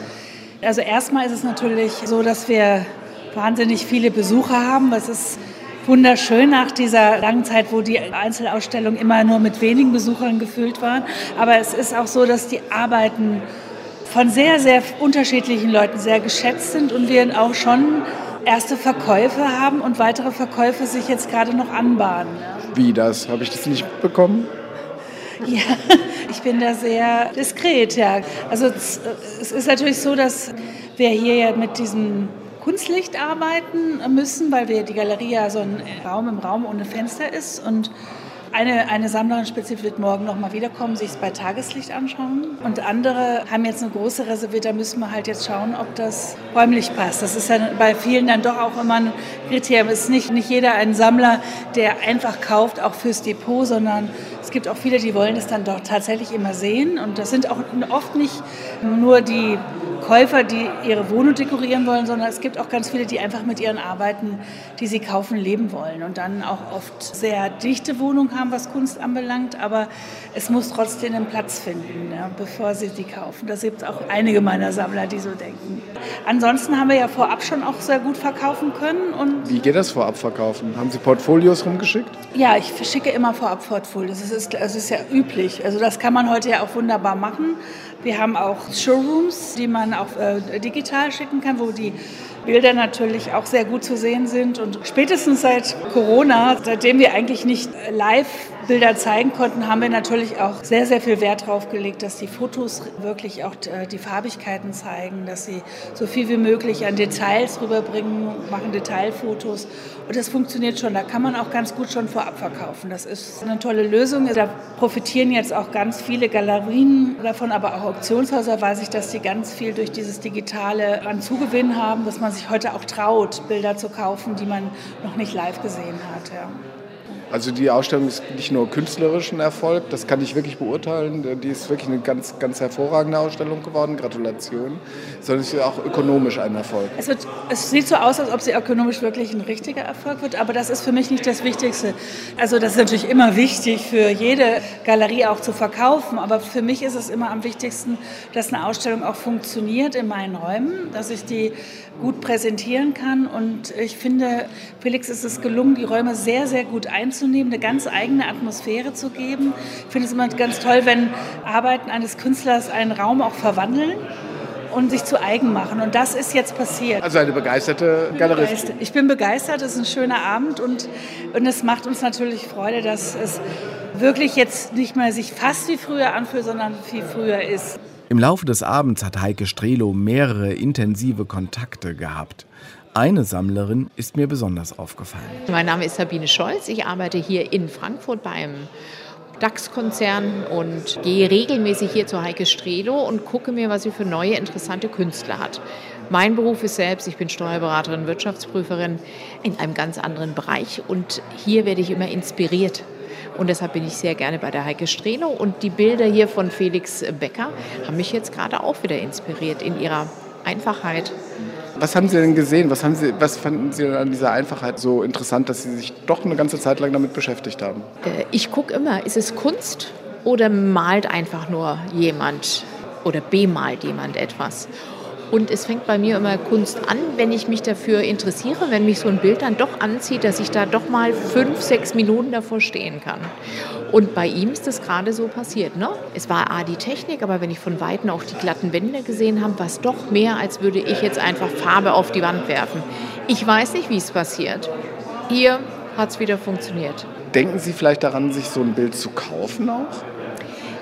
Also erstmal ist es natürlich so, dass wir wahnsinnig viele Besucher haben. Es ist wunderschön nach dieser langen Zeit, wo die Einzelausstellungen immer nur mit wenigen Besuchern gefüllt waren. Aber es ist auch so, dass die Arbeiten von sehr, sehr unterschiedlichen Leuten sehr geschätzt sind und wir auch schon erste Verkäufe haben und weitere Verkäufe sich jetzt gerade noch anbahnen. Wie das? Habe ich das nicht bekommen? Ja, ich bin da sehr diskret, ja. Also es ist natürlich so, dass wir hier ja mit diesem Kunstlicht arbeiten müssen, weil wir die Galerie ja so ein Raum im Raum ohne Fenster ist und eine, eine Sammlerin speziell wird morgen noch mal wiederkommen, sich es bei Tageslicht anschauen. Und andere haben jetzt eine große reserviert, da müssen wir halt jetzt schauen, ob das räumlich passt. Das ist ja bei vielen dann doch auch immer ein Kriterium. Es ist nicht, nicht jeder ein Sammler, der einfach kauft, auch fürs Depot, sondern es gibt auch viele, die wollen es dann doch tatsächlich immer sehen. Und das sind auch oft nicht nur die Käufer, die ihre Wohnung dekorieren wollen, sondern es gibt auch ganz viele, die einfach mit ihren Arbeiten, die sie kaufen, leben wollen und dann auch oft sehr dichte Wohnungen haben, was Kunst anbelangt, aber es muss trotzdem einen Platz finden, ja, bevor sie die kaufen. Da gibt es auch einige meiner Sammler, die so denken. Ansonsten haben wir ja vorab schon auch sehr gut verkaufen können. Und Wie geht das vorab verkaufen? Haben Sie Portfolios rumgeschickt? Ja, ich verschicke immer vorab Portfolios. Das ist, das ist ja üblich. Also das kann man heute ja auch wunderbar machen. Wir haben auch Showrooms, die man auch äh, digital schicken kann, wo die Bilder natürlich auch sehr gut zu sehen sind. Und spätestens seit Corona, seitdem wir eigentlich nicht live Bilder zeigen konnten, haben wir natürlich auch sehr, sehr viel Wert darauf gelegt, dass die Fotos wirklich auch äh, die Farbigkeiten zeigen, dass sie so viel wie möglich an Details rüberbringen, machen Detailfotos. Und das funktioniert schon. Da kann man auch ganz gut schon vorab verkaufen. Das ist eine tolle Lösung. Da profitieren jetzt auch ganz viele Galerien davon, aber auch Auktionshäuser weiß ich, dass die ganz viel durch dieses Digitale an Zugewinn haben, dass man sich heute auch traut, Bilder zu kaufen, die man noch nicht live gesehen hat. Ja. Also die Ausstellung ist nicht nur künstlerisch ein Erfolg, das kann ich wirklich beurteilen. Die ist wirklich eine ganz, ganz hervorragende Ausstellung geworden. Gratulation. Sondern es ist auch ökonomisch ein Erfolg. Es, wird, es sieht so aus, als ob sie ökonomisch wirklich ein richtiger Erfolg wird, aber das ist für mich nicht das Wichtigste. Also das ist natürlich immer wichtig für jede Galerie auch zu verkaufen, aber für mich ist es immer am wichtigsten, dass eine Ausstellung auch funktioniert in meinen Räumen, dass ich die gut präsentieren kann. Und ich finde, Felix ist es gelungen, die Räume sehr, sehr gut einzunehmen, eine ganz eigene Atmosphäre zu geben. Ich finde es immer ganz toll, wenn Arbeiten eines Künstlers einen Raum auch verwandeln. und sich zu eigen machen. Und das ist jetzt passiert. Also eine begeisterte Galeristin. Ich bin begeistert, es ist ein schöner Abend und, und es macht uns natürlich Freude, dass es wirklich jetzt nicht mehr sich fast wie früher anfühlt, sondern wie früher ist. Im Laufe des Abends hat Heike Strelo mehrere intensive Kontakte gehabt. Eine Sammlerin ist mir besonders aufgefallen. Mein Name ist Sabine Scholz. Ich arbeite hier in Frankfurt beim DAX-Konzern und gehe regelmäßig hier zu Heike Strelo und gucke mir, was sie für neue interessante Künstler hat. Mein Beruf ist selbst, ich bin Steuerberaterin, Wirtschaftsprüferin in einem ganz anderen Bereich und hier werde ich immer inspiriert und deshalb bin ich sehr gerne bei der Heike Strelo. Und die Bilder hier von Felix Becker haben mich jetzt gerade auch wieder inspiriert in ihrer Einfachheit. Was haben Sie denn gesehen? Was, haben Sie, was fanden Sie an dieser Einfachheit so interessant, dass Sie sich doch eine ganze Zeit lang damit beschäftigt haben? Äh, ich gucke immer, ist es Kunst oder malt einfach nur jemand oder bemalt jemand etwas? Und es fängt bei mir immer Kunst an, wenn ich mich dafür interessiere, wenn mich so ein Bild dann doch anzieht, dass ich da doch mal fünf, sechs Minuten davor stehen kann. Und bei ihm ist das gerade so passiert. Ne? Es war A, die Technik, aber wenn ich von Weitem auch die glatten Wände gesehen habe, war es doch mehr, als würde ich jetzt einfach Farbe auf die Wand werfen. Ich weiß nicht, wie es passiert. Hier hat es wieder funktioniert. Denken Sie vielleicht daran, sich so ein Bild zu kaufen auch?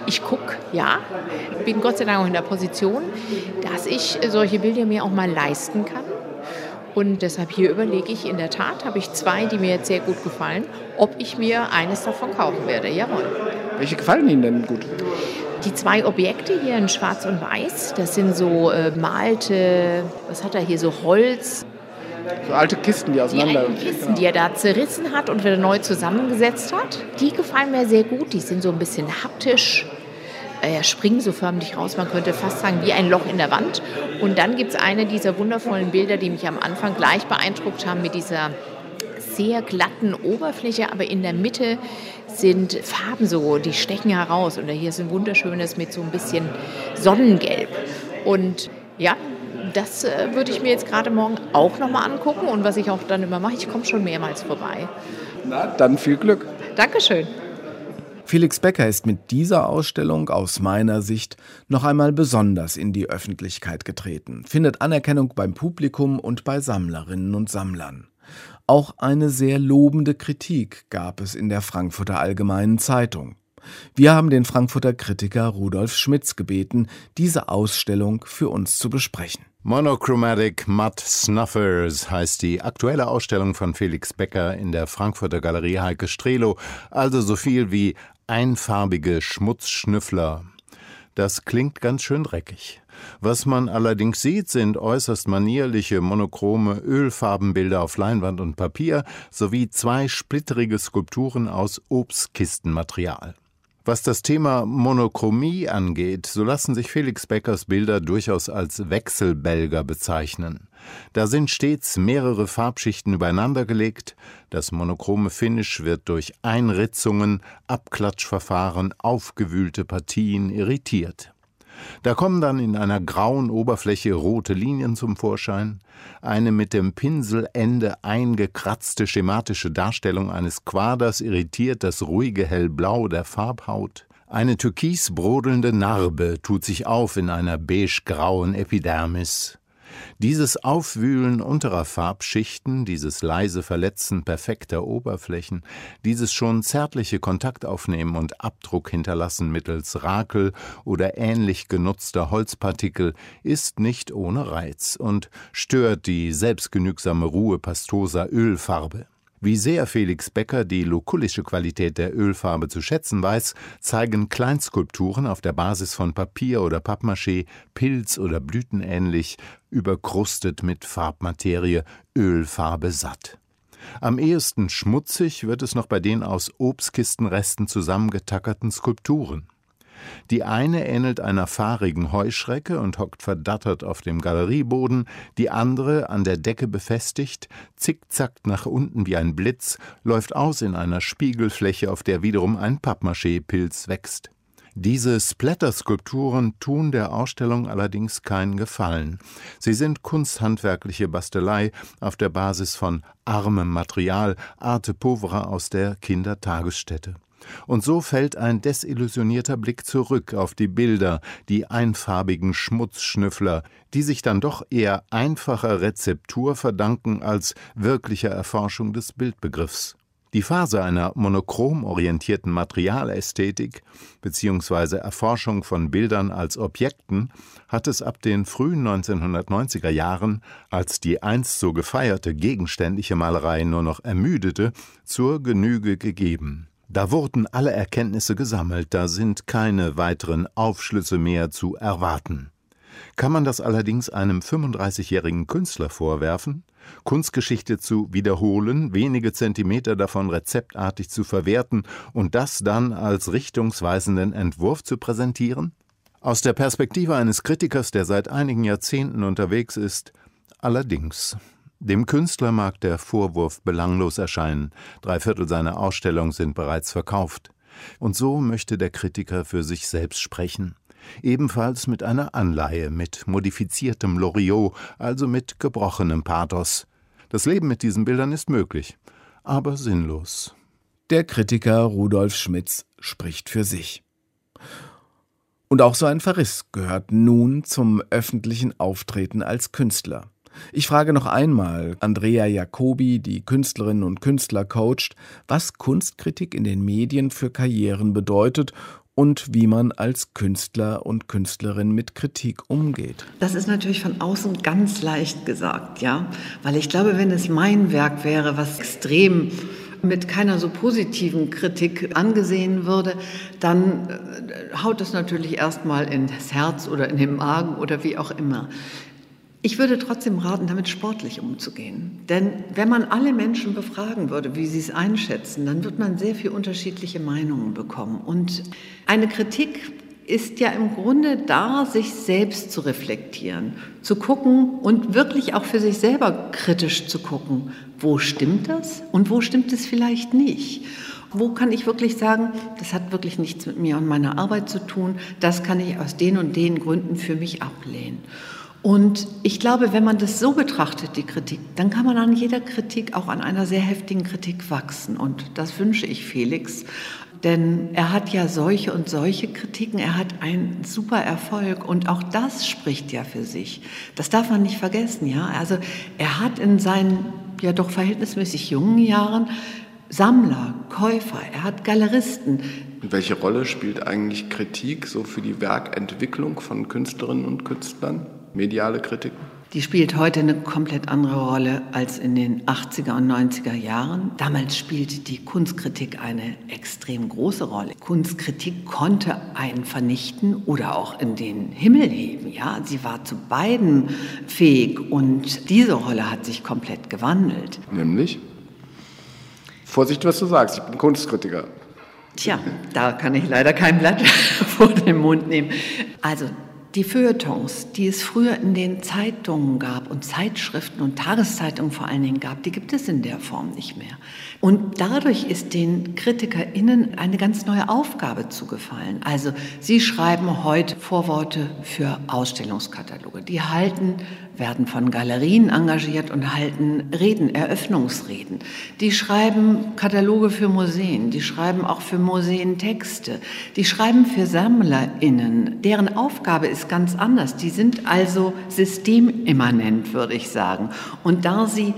Ich gucke, ja, bin Gott sei Dank auch in der Position, dass ich solche Bilder mir auch mal leisten kann. Und deshalb hier überlege ich in der Tat, habe ich zwei, die mir jetzt sehr gut gefallen, ob ich mir eines davon kaufen werde. Jawohl. Welche gefallen Ihnen denn gut? Die zwei Objekte hier in Schwarz und Weiß, das sind so äh, malte, was hat er hier, so Holz, so alte Kisten, die auseinander. Die Kisten, genau. die er da zerrissen hat und wieder neu zusammengesetzt hat, die gefallen mir sehr gut. Die sind so ein bisschen haptisch, äh, springen so förmlich raus. Man könnte fast sagen, wie ein Loch in der Wand. Und dann gibt es eine dieser wundervollen Bilder, die mich am Anfang gleich beeindruckt haben mit dieser sehr glatten Oberfläche, aber in der Mitte sind Farben so, die stechen heraus. Und hier ist ein wunderschönes mit so ein bisschen Sonnengelb. Und ja, das äh, würde ich mir jetzt gerade morgen auch nochmal angucken. Und was ich auch dann immer mache, ich komme schon mehrmals vorbei. Na, dann viel Glück. Dankeschön. Felix Becker ist mit dieser Ausstellung aus meiner Sicht noch einmal besonders in die Öffentlichkeit getreten, findet Anerkennung beim Publikum und bei Sammlerinnen und Sammlern. Auch eine sehr lobende Kritik gab es in der Frankfurter Allgemeinen Zeitung. Wir haben den Frankfurter Kritiker Rudolf Schmitz gebeten, diese Ausstellung für uns zu besprechen. Monochromatic Mud Snuffers heißt die aktuelle Ausstellung von Felix Becker in der Frankfurter Galerie Heike Strelo, also so viel wie einfarbige Schmutzschnüffler. Das klingt ganz schön dreckig. Was man allerdings sieht, sind äußerst manierliche, monochrome Ölfarbenbilder auf Leinwand und Papier sowie zwei splitterige Skulpturen aus Obstkistenmaterial. Was das Thema Monochromie angeht, so lassen sich Felix Beckers Bilder durchaus als Wechselbälger bezeichnen. Da sind stets mehrere Farbschichten übereinandergelegt, das monochrome Finish wird durch Einritzungen, Abklatschverfahren, aufgewühlte Partien irritiert. Da kommen dann in einer grauen Oberfläche rote Linien zum Vorschein, eine mit dem Pinselende eingekratzte schematische Darstellung eines Quaders irritiert das ruhige Hellblau der Farbhaut, eine türkisbrodelnde Narbe tut sich auf in einer beigegrauen Epidermis, dieses Aufwühlen unterer Farbschichten, dieses leise Verletzen perfekter Oberflächen, dieses schon zärtliche Kontaktaufnehmen und Abdruck hinterlassen mittels Rakel oder ähnlich genutzter Holzpartikel ist nicht ohne Reiz und stört die selbstgenügsame Ruhe pastoser Ölfarbe. Wie sehr Felix Becker die lokulische Qualität der Ölfarbe zu schätzen weiß, zeigen Kleinskulpturen auf der Basis von Papier oder Pappmaché, Pilz oder Blütenähnlich, überkrustet mit Farbmaterie, Ölfarbe satt. Am ehesten schmutzig wird es noch bei den aus Obstkistenresten zusammengetackerten Skulpturen. Die eine ähnelt einer fahrigen Heuschrecke und hockt verdattert auf dem Galerieboden, die andere, an der Decke befestigt, zickzackt nach unten wie ein Blitz, läuft aus in einer Spiegelfläche, auf der wiederum ein Pappmaché-Pilz wächst. Diese Splatter-Skulpturen tun der Ausstellung allerdings keinen Gefallen. Sie sind kunsthandwerkliche Bastelei auf der Basis von armem Material, Arte Povera aus der Kindertagesstätte. Und so fällt ein desillusionierter Blick zurück auf die Bilder, die einfarbigen Schmutzschnüffler, die sich dann doch eher einfacher Rezeptur verdanken als wirklicher Erforschung des Bildbegriffs. Die Phase einer monochrom orientierten Materialästhetik bzw. Erforschung von Bildern als Objekten hat es ab den frühen 1990er Jahren, als die einst so gefeierte gegenständliche Malerei nur noch ermüdete, zur Genüge gegeben. Da wurden alle Erkenntnisse gesammelt, da sind keine weiteren Aufschlüsse mehr zu erwarten. Kann man das allerdings einem 35-jährigen Künstler vorwerfen? Kunstgeschichte zu wiederholen, wenige Zentimeter davon rezeptartig zu verwerten und das dann als richtungsweisenden Entwurf zu präsentieren? Aus der Perspektive eines Kritikers, der seit einigen Jahrzehnten unterwegs ist, allerdings. Dem Künstler mag der Vorwurf belanglos erscheinen, drei Viertel seiner Ausstellung sind bereits verkauft. Und so möchte der Kritiker für sich selbst sprechen ebenfalls mit einer Anleihe, mit modifiziertem Loriot, also mit gebrochenem Pathos. Das Leben mit diesen Bildern ist möglich, aber sinnlos. Der Kritiker Rudolf Schmitz spricht für sich. Und auch so ein Verriss gehört nun zum öffentlichen Auftreten als Künstler. Ich frage noch einmal Andrea Jacobi, die Künstlerinnen und Künstler coacht, was Kunstkritik in den Medien für Karrieren bedeutet und wie man als Künstler und Künstlerin mit Kritik umgeht. Das ist natürlich von außen ganz leicht gesagt, ja, weil ich glaube, wenn es mein Werk wäre, was extrem mit keiner so positiven Kritik angesehen würde, dann äh, haut es natürlich erstmal ins Herz oder in den Magen oder wie auch immer. Ich würde trotzdem raten, damit sportlich umzugehen. Denn wenn man alle Menschen befragen würde, wie sie es einschätzen, dann wird man sehr viele unterschiedliche Meinungen bekommen. Und eine Kritik ist ja im Grunde da, sich selbst zu reflektieren, zu gucken und wirklich auch für sich selber kritisch zu gucken, wo stimmt das und wo stimmt es vielleicht nicht. Wo kann ich wirklich sagen, das hat wirklich nichts mit mir und meiner Arbeit zu tun, das kann ich aus den und den Gründen für mich ablehnen. Und ich glaube, wenn man das so betrachtet, die Kritik, dann kann man an jeder Kritik, auch an einer sehr heftigen Kritik wachsen. Und das wünsche ich Felix. Denn er hat ja solche und solche Kritiken, er hat einen super Erfolg und auch das spricht ja für sich. Das darf man nicht vergessen, ja. Also er hat in seinen ja doch verhältnismäßig jungen Jahren Sammler, Käufer, er hat Galeristen. Welche Rolle spielt eigentlich Kritik so für die Werkentwicklung von Künstlerinnen und Künstlern? Mediale Kritik? Die spielt heute eine komplett andere Rolle als in den 80er und 90er Jahren. Damals spielte die Kunstkritik eine extrem große Rolle. Kunstkritik konnte einen vernichten oder auch in den Himmel heben. Ja, sie war zu beiden fähig und diese Rolle hat sich komplett gewandelt. Nämlich? Vorsicht, was du sagst. Ich bin Kunstkritiker. Tja, da kann ich leider kein Blatt vor den Mund nehmen. Also die Feuilletons, die es früher in den Zeitungen gab und Zeitschriften und Tageszeitungen vor allen Dingen gab, die gibt es in der Form nicht mehr. Und dadurch ist den KritikerInnen eine ganz neue Aufgabe zugefallen. Also sie schreiben heute Vorworte für Ausstellungskataloge. Die halten, werden von Galerien engagiert und halten Reden, Eröffnungsreden. Die schreiben Kataloge für Museen, die schreiben auch für Museen Texte, die schreiben für SammlerInnen. Deren Aufgabe ist ganz anders. Die sind also systemimmanent, würde ich sagen. Und da sie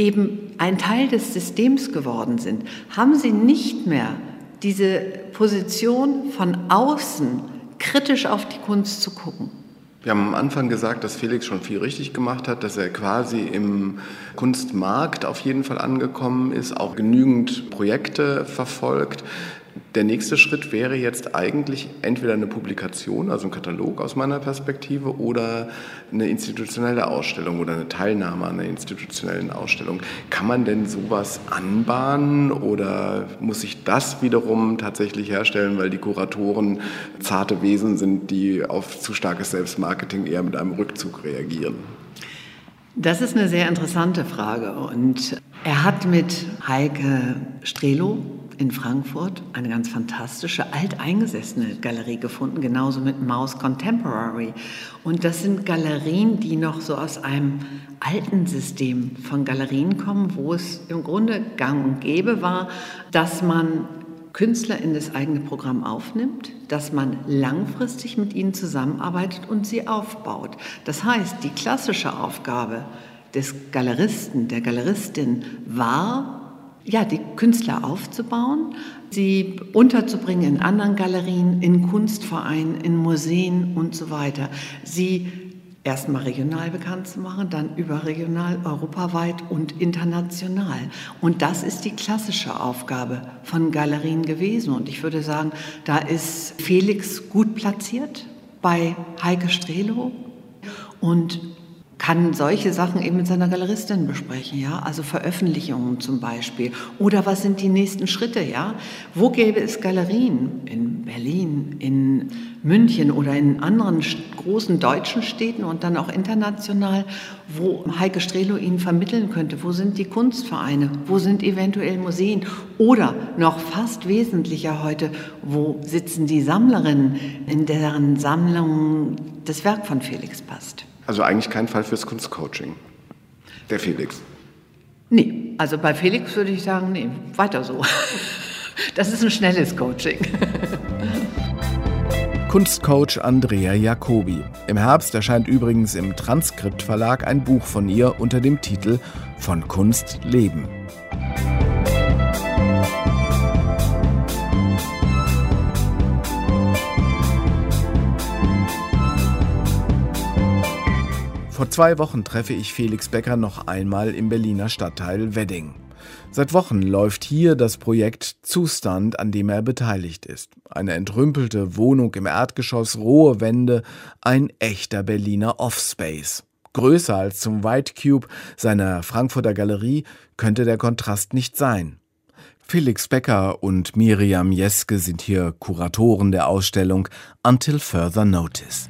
eben ein Teil des Systems geworden sind, haben sie nicht mehr diese Position von außen kritisch auf die Kunst zu gucken. Wir haben am Anfang gesagt, dass Felix schon viel richtig gemacht hat, dass er quasi im Kunstmarkt auf jeden Fall angekommen ist, auch genügend Projekte verfolgt. Der nächste Schritt wäre jetzt eigentlich entweder eine Publikation, also ein Katalog aus meiner Perspektive, oder eine institutionelle Ausstellung oder eine Teilnahme an einer institutionellen Ausstellung. Kann man denn sowas anbahnen oder muss ich das wiederum tatsächlich herstellen, weil die Kuratoren zarte Wesen sind, die auf zu starkes Selbstmarketing eher mit einem Rückzug reagieren? Das ist eine sehr interessante Frage und er hat mit Heike Strelo in Frankfurt eine ganz fantastische, alteingesessene Galerie gefunden, genauso mit Maus Contemporary. Und das sind Galerien, die noch so aus einem alten System von Galerien kommen, wo es im Grunde gang und gäbe war, dass man Künstler in das eigene Programm aufnimmt, dass man langfristig mit ihnen zusammenarbeitet und sie aufbaut. Das heißt, die klassische Aufgabe des Galeristen, der Galeristin war, ja, die Künstler aufzubauen, sie unterzubringen in anderen Galerien, in Kunstvereinen, in Museen und so weiter. Sie erstmal regional bekannt zu machen, dann überregional, europaweit und international. Und das ist die klassische Aufgabe von Galerien gewesen. Und ich würde sagen, da ist Felix gut platziert bei Heike Strelo und kann solche Sachen eben mit seiner Galeristin besprechen, ja, also Veröffentlichungen zum Beispiel. Oder was sind die nächsten Schritte, ja? Wo gäbe es Galerien in Berlin, in München oder in anderen großen deutschen Städten und dann auch international, wo Heike Strelo Ihnen vermitteln könnte? Wo sind die Kunstvereine? Wo sind eventuell Museen? Oder noch fast wesentlicher heute, wo sitzen die Sammlerinnen, in deren Sammlung das Werk von Felix passt? Also eigentlich kein Fall fürs Kunstcoaching. Der Felix. Nee, also bei Felix würde ich sagen, nee, weiter so. Das ist ein schnelles Coaching. Kunstcoach Andrea Jacobi. Im Herbst erscheint übrigens im Transkript Verlag ein Buch von ihr unter dem Titel Von Kunst leben. Vor zwei Wochen treffe ich Felix Becker noch einmal im Berliner Stadtteil Wedding. Seit Wochen läuft hier das Projekt Zustand, an dem er beteiligt ist. Eine entrümpelte Wohnung im Erdgeschoss, rohe Wände, ein echter Berliner Offspace. Größer als zum White Cube seiner Frankfurter Galerie könnte der Kontrast nicht sein. Felix Becker und Miriam Jeske sind hier Kuratoren der Ausstellung Until Further Notice.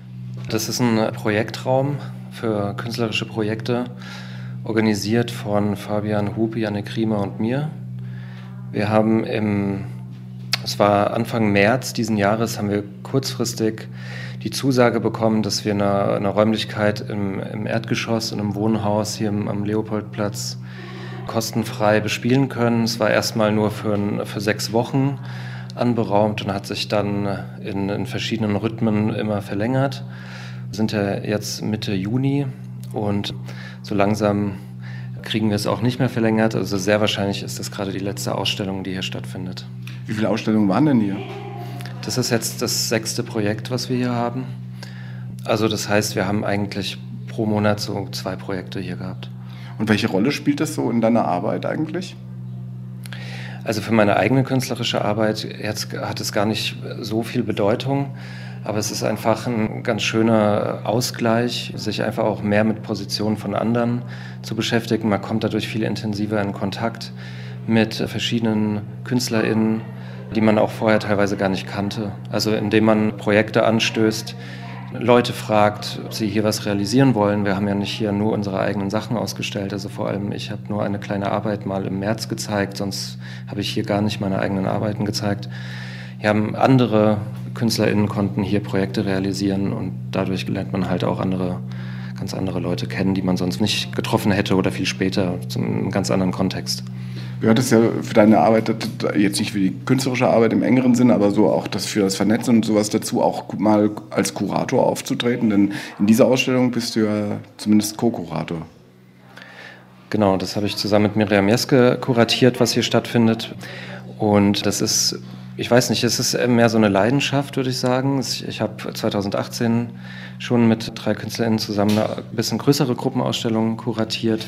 Das ist ein Projektraum, für künstlerische Projekte, organisiert von Fabian Hupe, Janne Riemer und mir. Wir haben im, es war Anfang März diesen Jahres, haben wir kurzfristig die Zusage bekommen, dass wir eine, eine Räumlichkeit im, im, Erdgeschoss in einem Wohnhaus hier am Leopoldplatz kostenfrei bespielen können. Es war erstmal nur für, für sechs Wochen anberaumt und hat sich dann in, in verschiedenen Rhythmen immer verlängert sind ja jetzt Mitte Juni und so langsam kriegen wir es auch nicht mehr verlängert. Also sehr wahrscheinlich ist das gerade die letzte Ausstellung, die hier stattfindet. Wie viele Ausstellungen waren denn hier? Das ist jetzt das sechste Projekt, was wir hier haben. Also das heißt, wir haben eigentlich pro Monat so zwei Projekte hier gehabt. Und welche Rolle spielt das so in deiner Arbeit eigentlich? Also für meine eigene künstlerische Arbeit jetzt hat es gar nicht so viel Bedeutung. Aber es ist einfach ein ganz schöner Ausgleich, sich einfach auch mehr mit Positionen von anderen zu beschäftigen. Man kommt dadurch viel intensiver in Kontakt mit verschiedenen KünstlerInnen, die man auch vorher teilweise gar nicht kannte. Also indem man Projekte anstößt, Leute fragt, ob sie hier was realisieren wollen. Wir haben ja nicht hier nur unsere eigenen Sachen ausgestellt. Also vor allem, ich habe nur eine kleine Arbeit mal im März gezeigt, sonst habe ich hier gar nicht meine eigenen Arbeiten gezeigt. Wir haben andere KünstlerInnen konnten hier Projekte realisieren und dadurch lernt man halt auch andere, ganz andere Leute kennen, die man sonst nicht getroffen hätte oder viel später, zum einem ganz anderen Kontext. Gehört es ja für deine Arbeit, jetzt nicht für die künstlerische Arbeit im engeren Sinne, aber so auch das für das Vernetzen und sowas dazu, auch mal als Kurator aufzutreten? Denn in dieser Ausstellung bist du ja zumindest Co-Kurator. Genau, das habe ich zusammen mit Miriam Jeske kuratiert, was hier stattfindet. Und das ist ich weiß nicht, es ist mehr so eine Leidenschaft, würde ich sagen. Ich habe 2018 schon mit drei KünstlerInnen zusammen eine bisschen größere Gruppenausstellung kuratiert.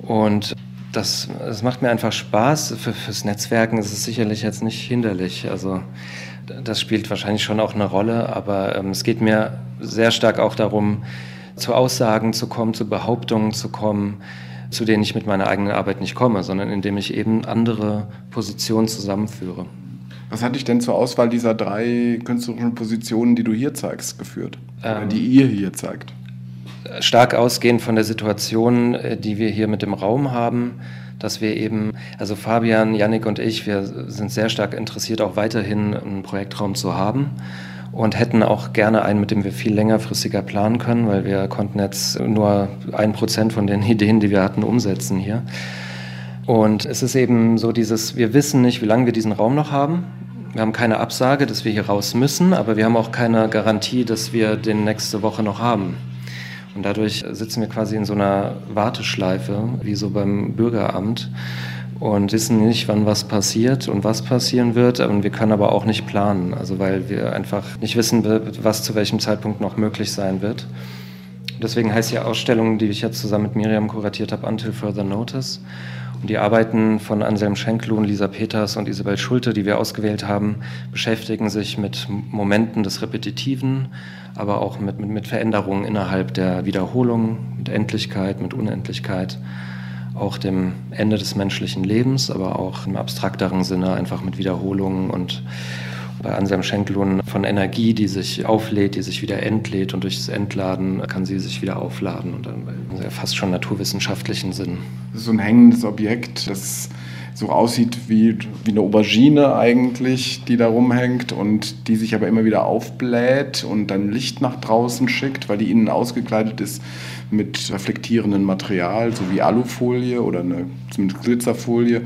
Und das, das macht mir einfach Spaß. Für, fürs Netzwerken ist es sicherlich jetzt nicht hinderlich. Also das spielt wahrscheinlich schon auch eine Rolle, aber ähm, es geht mir sehr stark auch darum, zu Aussagen zu kommen, zu Behauptungen zu kommen, zu denen ich mit meiner eigenen Arbeit nicht komme, sondern indem ich eben andere Positionen zusammenführe. Was hat dich denn zur Auswahl dieser drei künstlerischen Positionen, die du hier zeigst, geführt? Ähm, die ihr hier zeigt? Stark ausgehend von der Situation, äh, die wir hier mit dem Raum haben, dass wir eben, also Fabian, Yannick und ich, wir sind sehr stark interessiert, auch weiterhin einen Projektraum zu haben und hätten auch gerne einen, mit dem wir viel längerfristiger planen können, weil wir konnten jetzt nur ein Prozent von den Ideen, die wir hatten, umsetzen hier. Und es ist eben so dieses, wir wissen nicht, wie lange wir diesen Raum noch haben. Wir haben keine Absage, dass wir hier raus müssen, aber wir haben auch keine Garantie, dass wir den nächste Woche noch haben. Und dadurch sitzen wir quasi in so einer Warteschleife, wie so beim Bürgeramt und wissen nicht, wann was passiert und was passieren wird. Und wir können aber auch nicht planen, also weil wir einfach nicht wissen, was zu welchem Zeitpunkt noch möglich sein wird. Deswegen heißt die Ausstellung, die ich jetzt zusammen mit Miriam kuratiert habe, Until Further Notice. Und die Arbeiten von Anselm Schenklun, Lisa Peters und Isabel Schulte, die wir ausgewählt haben, beschäftigen sich mit Momenten des Repetitiven, aber auch mit, mit, mit Veränderungen innerhalb der Wiederholung, mit Endlichkeit, mit Unendlichkeit, auch dem Ende des menschlichen Lebens, aber auch im abstrakteren Sinne einfach mit Wiederholungen und bei Anselm Schenkelun von Energie, die sich auflädt, die sich wieder entlädt und durch das Entladen kann sie sich wieder aufladen und dann fast schon naturwissenschaftlichen Sinn. So ein hängendes Objekt, das so aussieht wie, wie eine Aubergine eigentlich, die da rumhängt und die sich aber immer wieder aufbläht und dann Licht nach draußen schickt, weil die innen ausgekleidet ist mit reflektierendem Material, so wie Alufolie oder eine, zumindest Glitzerfolie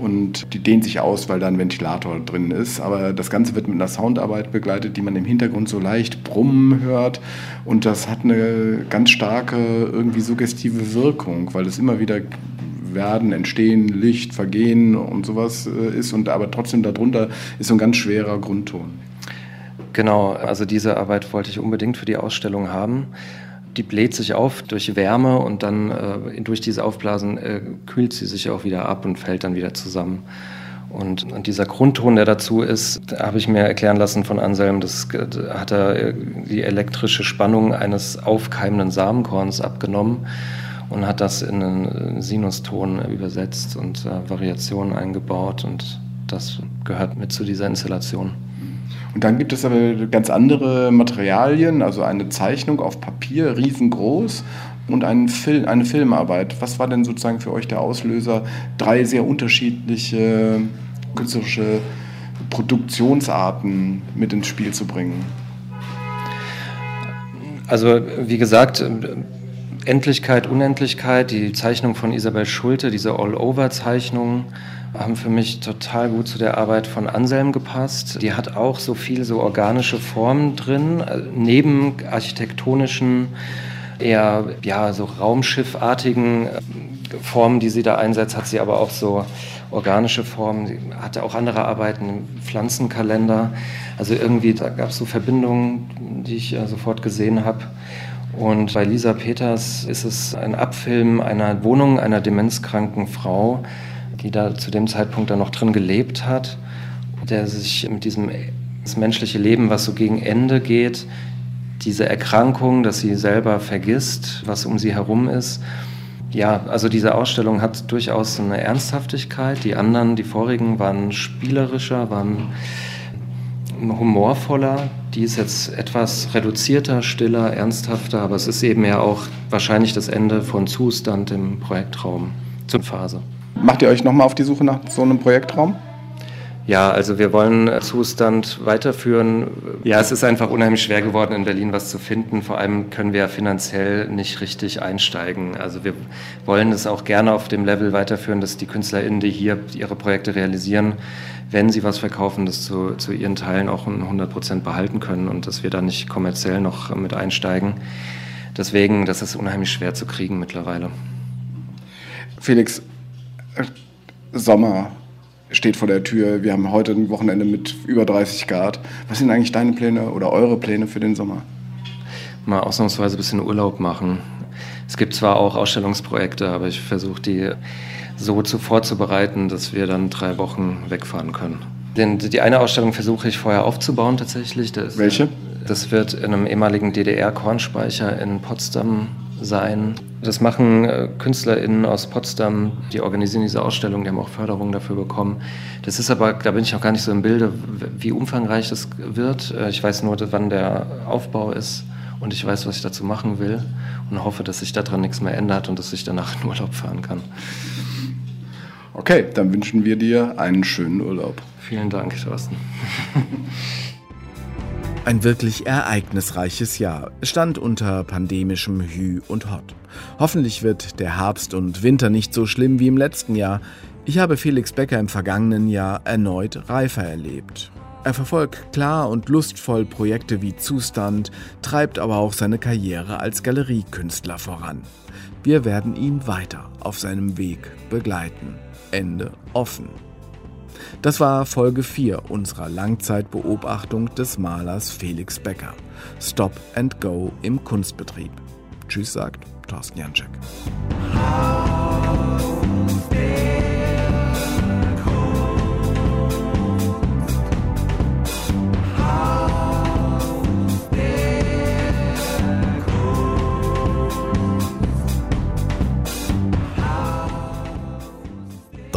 und die dehnt sich aus, weil da ein Ventilator drin ist. Aber das Ganze wird mit einer Soundarbeit begleitet, die man im Hintergrund so leicht brummen hört. Und das hat eine ganz starke, irgendwie suggestive Wirkung, weil es immer wieder werden, entstehen, Licht, vergehen und sowas äh, ist. Und aber trotzdem darunter ist so ein ganz schwerer Grundton. Genau, also diese Arbeit wollte ich unbedingt für die Ausstellung haben die bläht sich auf durch Wärme und dann äh, durch diese Aufblasen äh, kühlt sie sich auch wieder ab und fällt dann wieder zusammen. Und, dieser Grundton, der dazu ist, habe ich mir erklären lassen von Anselm, das hat er äh, die elektrische Spannung eines aufkeimenden Samenkorns abgenommen und hat das in einen Sinuston übersetzt und äh, Variationen eingebaut und das gehört mit zu dieser Installation. Und dann gibt es aber ganz andere Materialien, also eine Zeichnung auf Papier, riesengroß und einen Film, eine Filmarbeit. Was war denn sozusagen für euch der Auslöser, drei sehr unterschiedliche künstlerische Produktionsarten mit ins Spiel zu bringen? Also wie gesagt, Endlichkeit, Unendlichkeit, die Zeichnung von Isabel Schulte, diese All-Over-Zeichnung, haben für mich total gut zu der Arbeit von Anselm gepasst. Die hat auch so viel so organische Formen drin, äh, neben architektonischen, eher ja, so raumschiffartigen äh, Formen, die sie da einsetzt, hat sie aber auch so organische Formen. Sie hatte auch andere Arbeiten Pflanzenkalender. Also irgendwie, da gab es so Verbindungen, die ich sofort gesehen habe. Und bei Lisa Peters ist es ein Abfilm einer Wohnung einer demenzkranken Frau, die da zu dem Zeitpunkt dann noch drin gelebt hat, der sich mit diesem das menschliche Leben, was so gegen Ende geht, diese Erkrankung, dass sie selber vergisst, was um sie herum ist. Ja, also diese Ausstellung hat durchaus eine Ernsthaftigkeit. Die anderen, die vorigen, waren spielerischer, waren humorvoller. Die ist jetzt etwas reduzierter, stiller, ernsthafter, aber es ist eben ja auch wahrscheinlich das Ende von Zustand im Projektraum zur Phase. Macht ihr euch nochmal auf die Suche nach so einem Projektraum? Ja, also wir wollen Zustand weiterführen. Ja, es ist einfach unheimlich schwer geworden, in Berlin was zu finden. Vor allem können wir finanziell nicht richtig einsteigen. Also wir wollen es auch gerne auf dem Level weiterführen, dass die KünstlerInnen, die hier ihre Projekte realisieren, wenn sie was verkaufen, das zu, zu ihren Teilen auch 100 Prozent behalten können und dass wir da nicht kommerziell noch mit einsteigen. Deswegen, das ist unheimlich schwer zu kriegen mittlerweile. Felix, Sommer steht vor der Tür. Wir haben heute ein Wochenende mit über 30 Grad. Was sind eigentlich deine Pläne oder eure Pläne für den Sommer? Mal ausnahmsweise ein bisschen Urlaub machen. Es gibt zwar auch Ausstellungsprojekte, aber ich versuche die so zu vorzubereiten, dass wir dann drei Wochen wegfahren können. Den, die eine Ausstellung versuche ich vorher aufzubauen tatsächlich. Das, Welche? Das wird in einem ehemaligen DDR-Kornspeicher in Potsdam sein. Das machen äh, KünstlerInnen aus Potsdam, die organisieren diese Ausstellung, die haben auch Förderung dafür bekommen. Das ist aber, da bin ich auch gar nicht so im Bilde, wie umfangreich das wird. Äh, ich weiß nur, wann der Aufbau ist und ich weiß, was ich dazu machen will und hoffe, dass sich daran nichts mehr ändert und dass ich danach in Urlaub fahren kann. Okay, dann wünschen wir dir einen schönen Urlaub. Vielen Dank, Thorsten. Ein wirklich ereignisreiches Jahr stand unter pandemischem Hü und Hot. Hoffentlich wird der Herbst und Winter nicht so schlimm wie im letzten Jahr. Ich habe Felix Becker im vergangenen Jahr erneut reifer erlebt. Er verfolgt klar und lustvoll Projekte wie Zustand, treibt aber auch seine Karriere als Galeriekünstler voran. Wir werden ihn weiter auf seinem Weg begleiten. Ende offen. Das war Folge 4 unserer Langzeitbeobachtung des Malers Felix Becker. Stop and Go im Kunstbetrieb. Tschüss sagt Thorsten Janczek.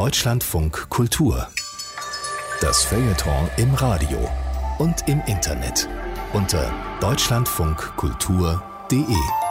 Deutschlandfunk Kultur. Das Feuilleton im Radio und im Internet unter deutschlandfunkkultur.de.